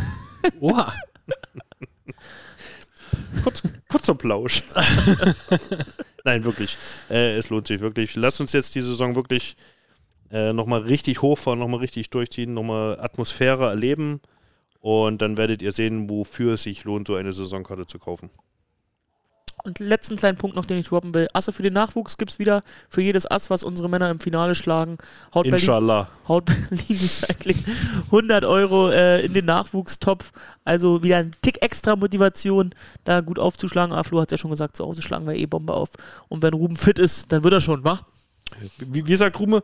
Oha. Kurz, kurzer Plausch. Nein, wirklich. Äh, es lohnt sich wirklich. Lasst uns jetzt die Saison wirklich äh, nochmal richtig hochfahren, nochmal richtig durchziehen, nochmal Atmosphäre erleben. Und dann werdet ihr sehen, wofür es sich lohnt, so eine Saisonkarte zu kaufen. Und letzten kleinen Punkt noch, den ich droppen will. Asse für den Nachwuchs gibt es wieder für jedes Ass, was unsere Männer im Finale schlagen. Haut Berlin, Inshallah. haut Berlin Recycling 100 Euro äh, in den Nachwuchstopf. Also wieder ein Tick extra Motivation, da gut aufzuschlagen. Ah, Flo hat es ja schon gesagt, zu Hause schlagen wir eh Bombe auf. Und wenn Ruben fit ist, dann wird er schon, wa? Wie, wie sagt Rume?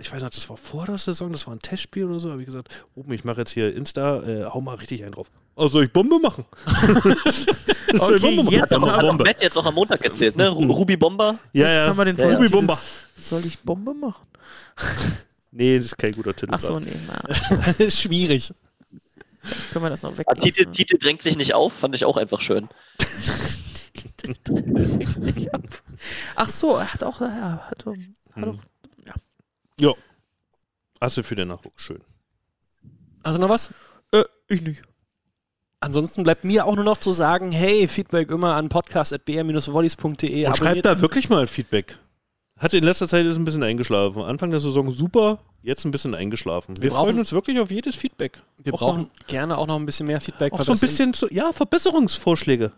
Ich weiß nicht, das war vor der Saison, das war ein Testspiel oder so. Habe ich gesagt, Ruben, ich mache jetzt hier Insta, äh, hau mal richtig einen drauf. Oh, soll ich Bombe machen? Soll ich Okay, Bombe machen? jetzt haben hat Bombe. Matt jetzt auch am Montag erzählt, ne? Ru- Ruby Bomber. Ja, Jetzt ja. haben wir den Ja. Ruby. Bomber. Soll ich Bombe machen? Nee, das ist kein guter Titel. Ach so, grad. nee, na, Schwierig. können wir das noch Ah, weglassen. Tite, Tite drängt sich nicht auf, fand ich auch einfach schön. Tite drängt sich nicht auf. Ach so, er hat auch, ja, hat, hat Hm. auch Ja. Asse für den Nachwuchs, schön. Also noch was? äh, ich nicht. Ansonsten bleibt mir auch nur noch zu sagen, hey, Feedback immer an podcast.br-volleys.de. Und schreibt da wirklich mal Feedback. Hatte in letzter Zeit ist ein bisschen eingeschlafen. Anfang der Saison super, jetzt ein bisschen eingeschlafen. Wir, Wir brauchen- freuen uns wirklich auf jedes Feedback. Wir Auch brauchen noch- gerne auch noch ein bisschen mehr Feedback. Auch so ein bisschen, zu, ja, Verbesserungsvorschläge.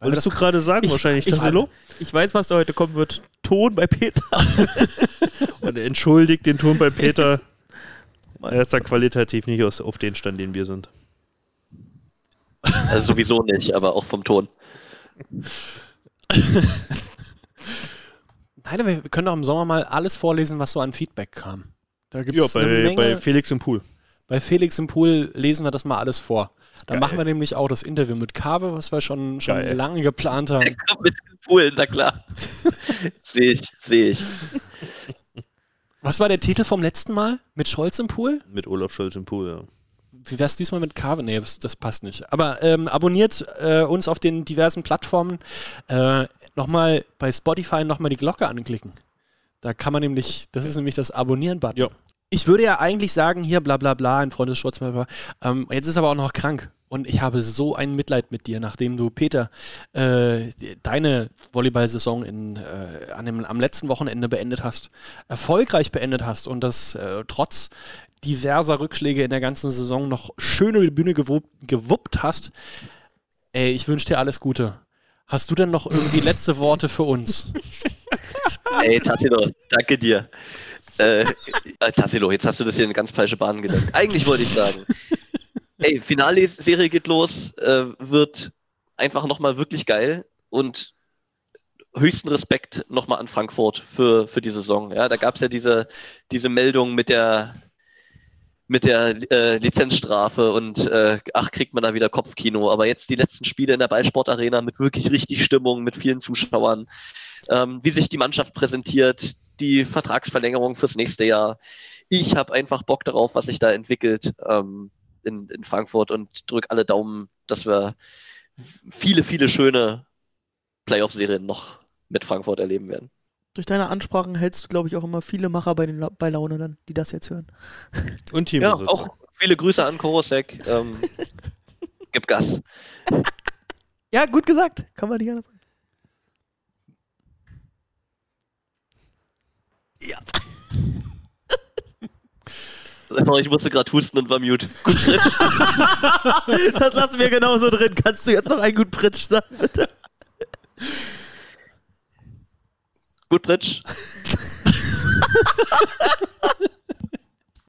Wolltest du gerade sagen Ich- wahrscheinlich, ich- Tassilo? Ich weiß, was da heute kommen wird. Ton bei Peter. Und entschuldigt den Ton bei Peter. Er ist da qualitativ nicht aus, auf den Stand, den wir sind. Also sowieso nicht, aber auch vom Ton. Nein, aber wir können doch im Sommer mal alles vorlesen, was so an Feedback kam. Da gibt Ja, es eine bei, Menge. bei Felix im Pool. Bei Felix im Pool lesen wir das mal alles vor. Dann Geil. machen wir nämlich auch das Interview mit Kave, was wir schon, schon Geil. lange geplant haben. Kommt mit dem Pool, na klar. sehe ich, sehe ich. Was war der Titel vom letzten Mal? Mit Scholz im Pool? Mit Olaf Scholz im Pool, ja. Wie wär's diesmal mit Kave? Nee, das, das passt nicht. Aber ähm, abonniert äh, uns auf den diversen Plattformen. Äh, nochmal bei Spotify nochmal die Glocke anklicken. Da kann man nämlich, das ist nämlich das Abonnieren-Button. Ja. Ich würde ja eigentlich sagen, hier bla bla bla, ein Freund des Schwarz, bla bla. Ähm, jetzt ist er aber auch noch krank. Und ich habe so ein Mitleid mit dir, nachdem du, Peter, äh, deine Volleyball-Saison in, äh, an dem, am letzten Wochenende beendet hast, erfolgreich beendet hast und das äh, trotz diverser Rückschläge in der ganzen Saison noch schön über die Bühne gewuppt, gewuppt hast. Ey, ich wünsche dir alles Gute. Hast du denn noch irgendwie letzte Worte für uns? Ey, Tassilo, danke dir. Äh, äh, Tassilo, jetzt hast du das hier in ganz falsche Bahn gelenkt. Eigentlich wollte ich sagen, ey, Finale-Serie geht los, äh, wird einfach nochmal wirklich geil und höchsten Respekt nochmal an Frankfurt für, für die Saison. Ja, da gab es ja diese, diese Meldung mit der mit der äh, Lizenzstrafe und äh, ach, kriegt man da wieder Kopfkino. Aber jetzt die letzten Spiele in der Ballsportarena mit wirklich richtig Stimmung, mit vielen Zuschauern, ähm, wie sich die Mannschaft präsentiert, die Vertragsverlängerung fürs nächste Jahr. Ich habe einfach Bock darauf, was sich da entwickelt ähm, in, in Frankfurt und drück alle Daumen, dass wir viele, viele schöne Playoff-Serien noch mit Frankfurt erleben werden. Durch deine Ansprachen hältst du, glaube ich, auch immer viele Macher bei, den La bei Laune dann, die das jetzt hören. Und Ja, Teambesitzer. auch viele Grüße an Korosek. Ähm, gib Gas. Ja, gut gesagt. Kann man nicht anders sagen. Ich musste gerade husten und war mute. Gut, Fritsch. Das lassen wir genauso drin. Kannst du jetzt noch einen gut Pritsch sagen, bitte? Gut, Fritsch.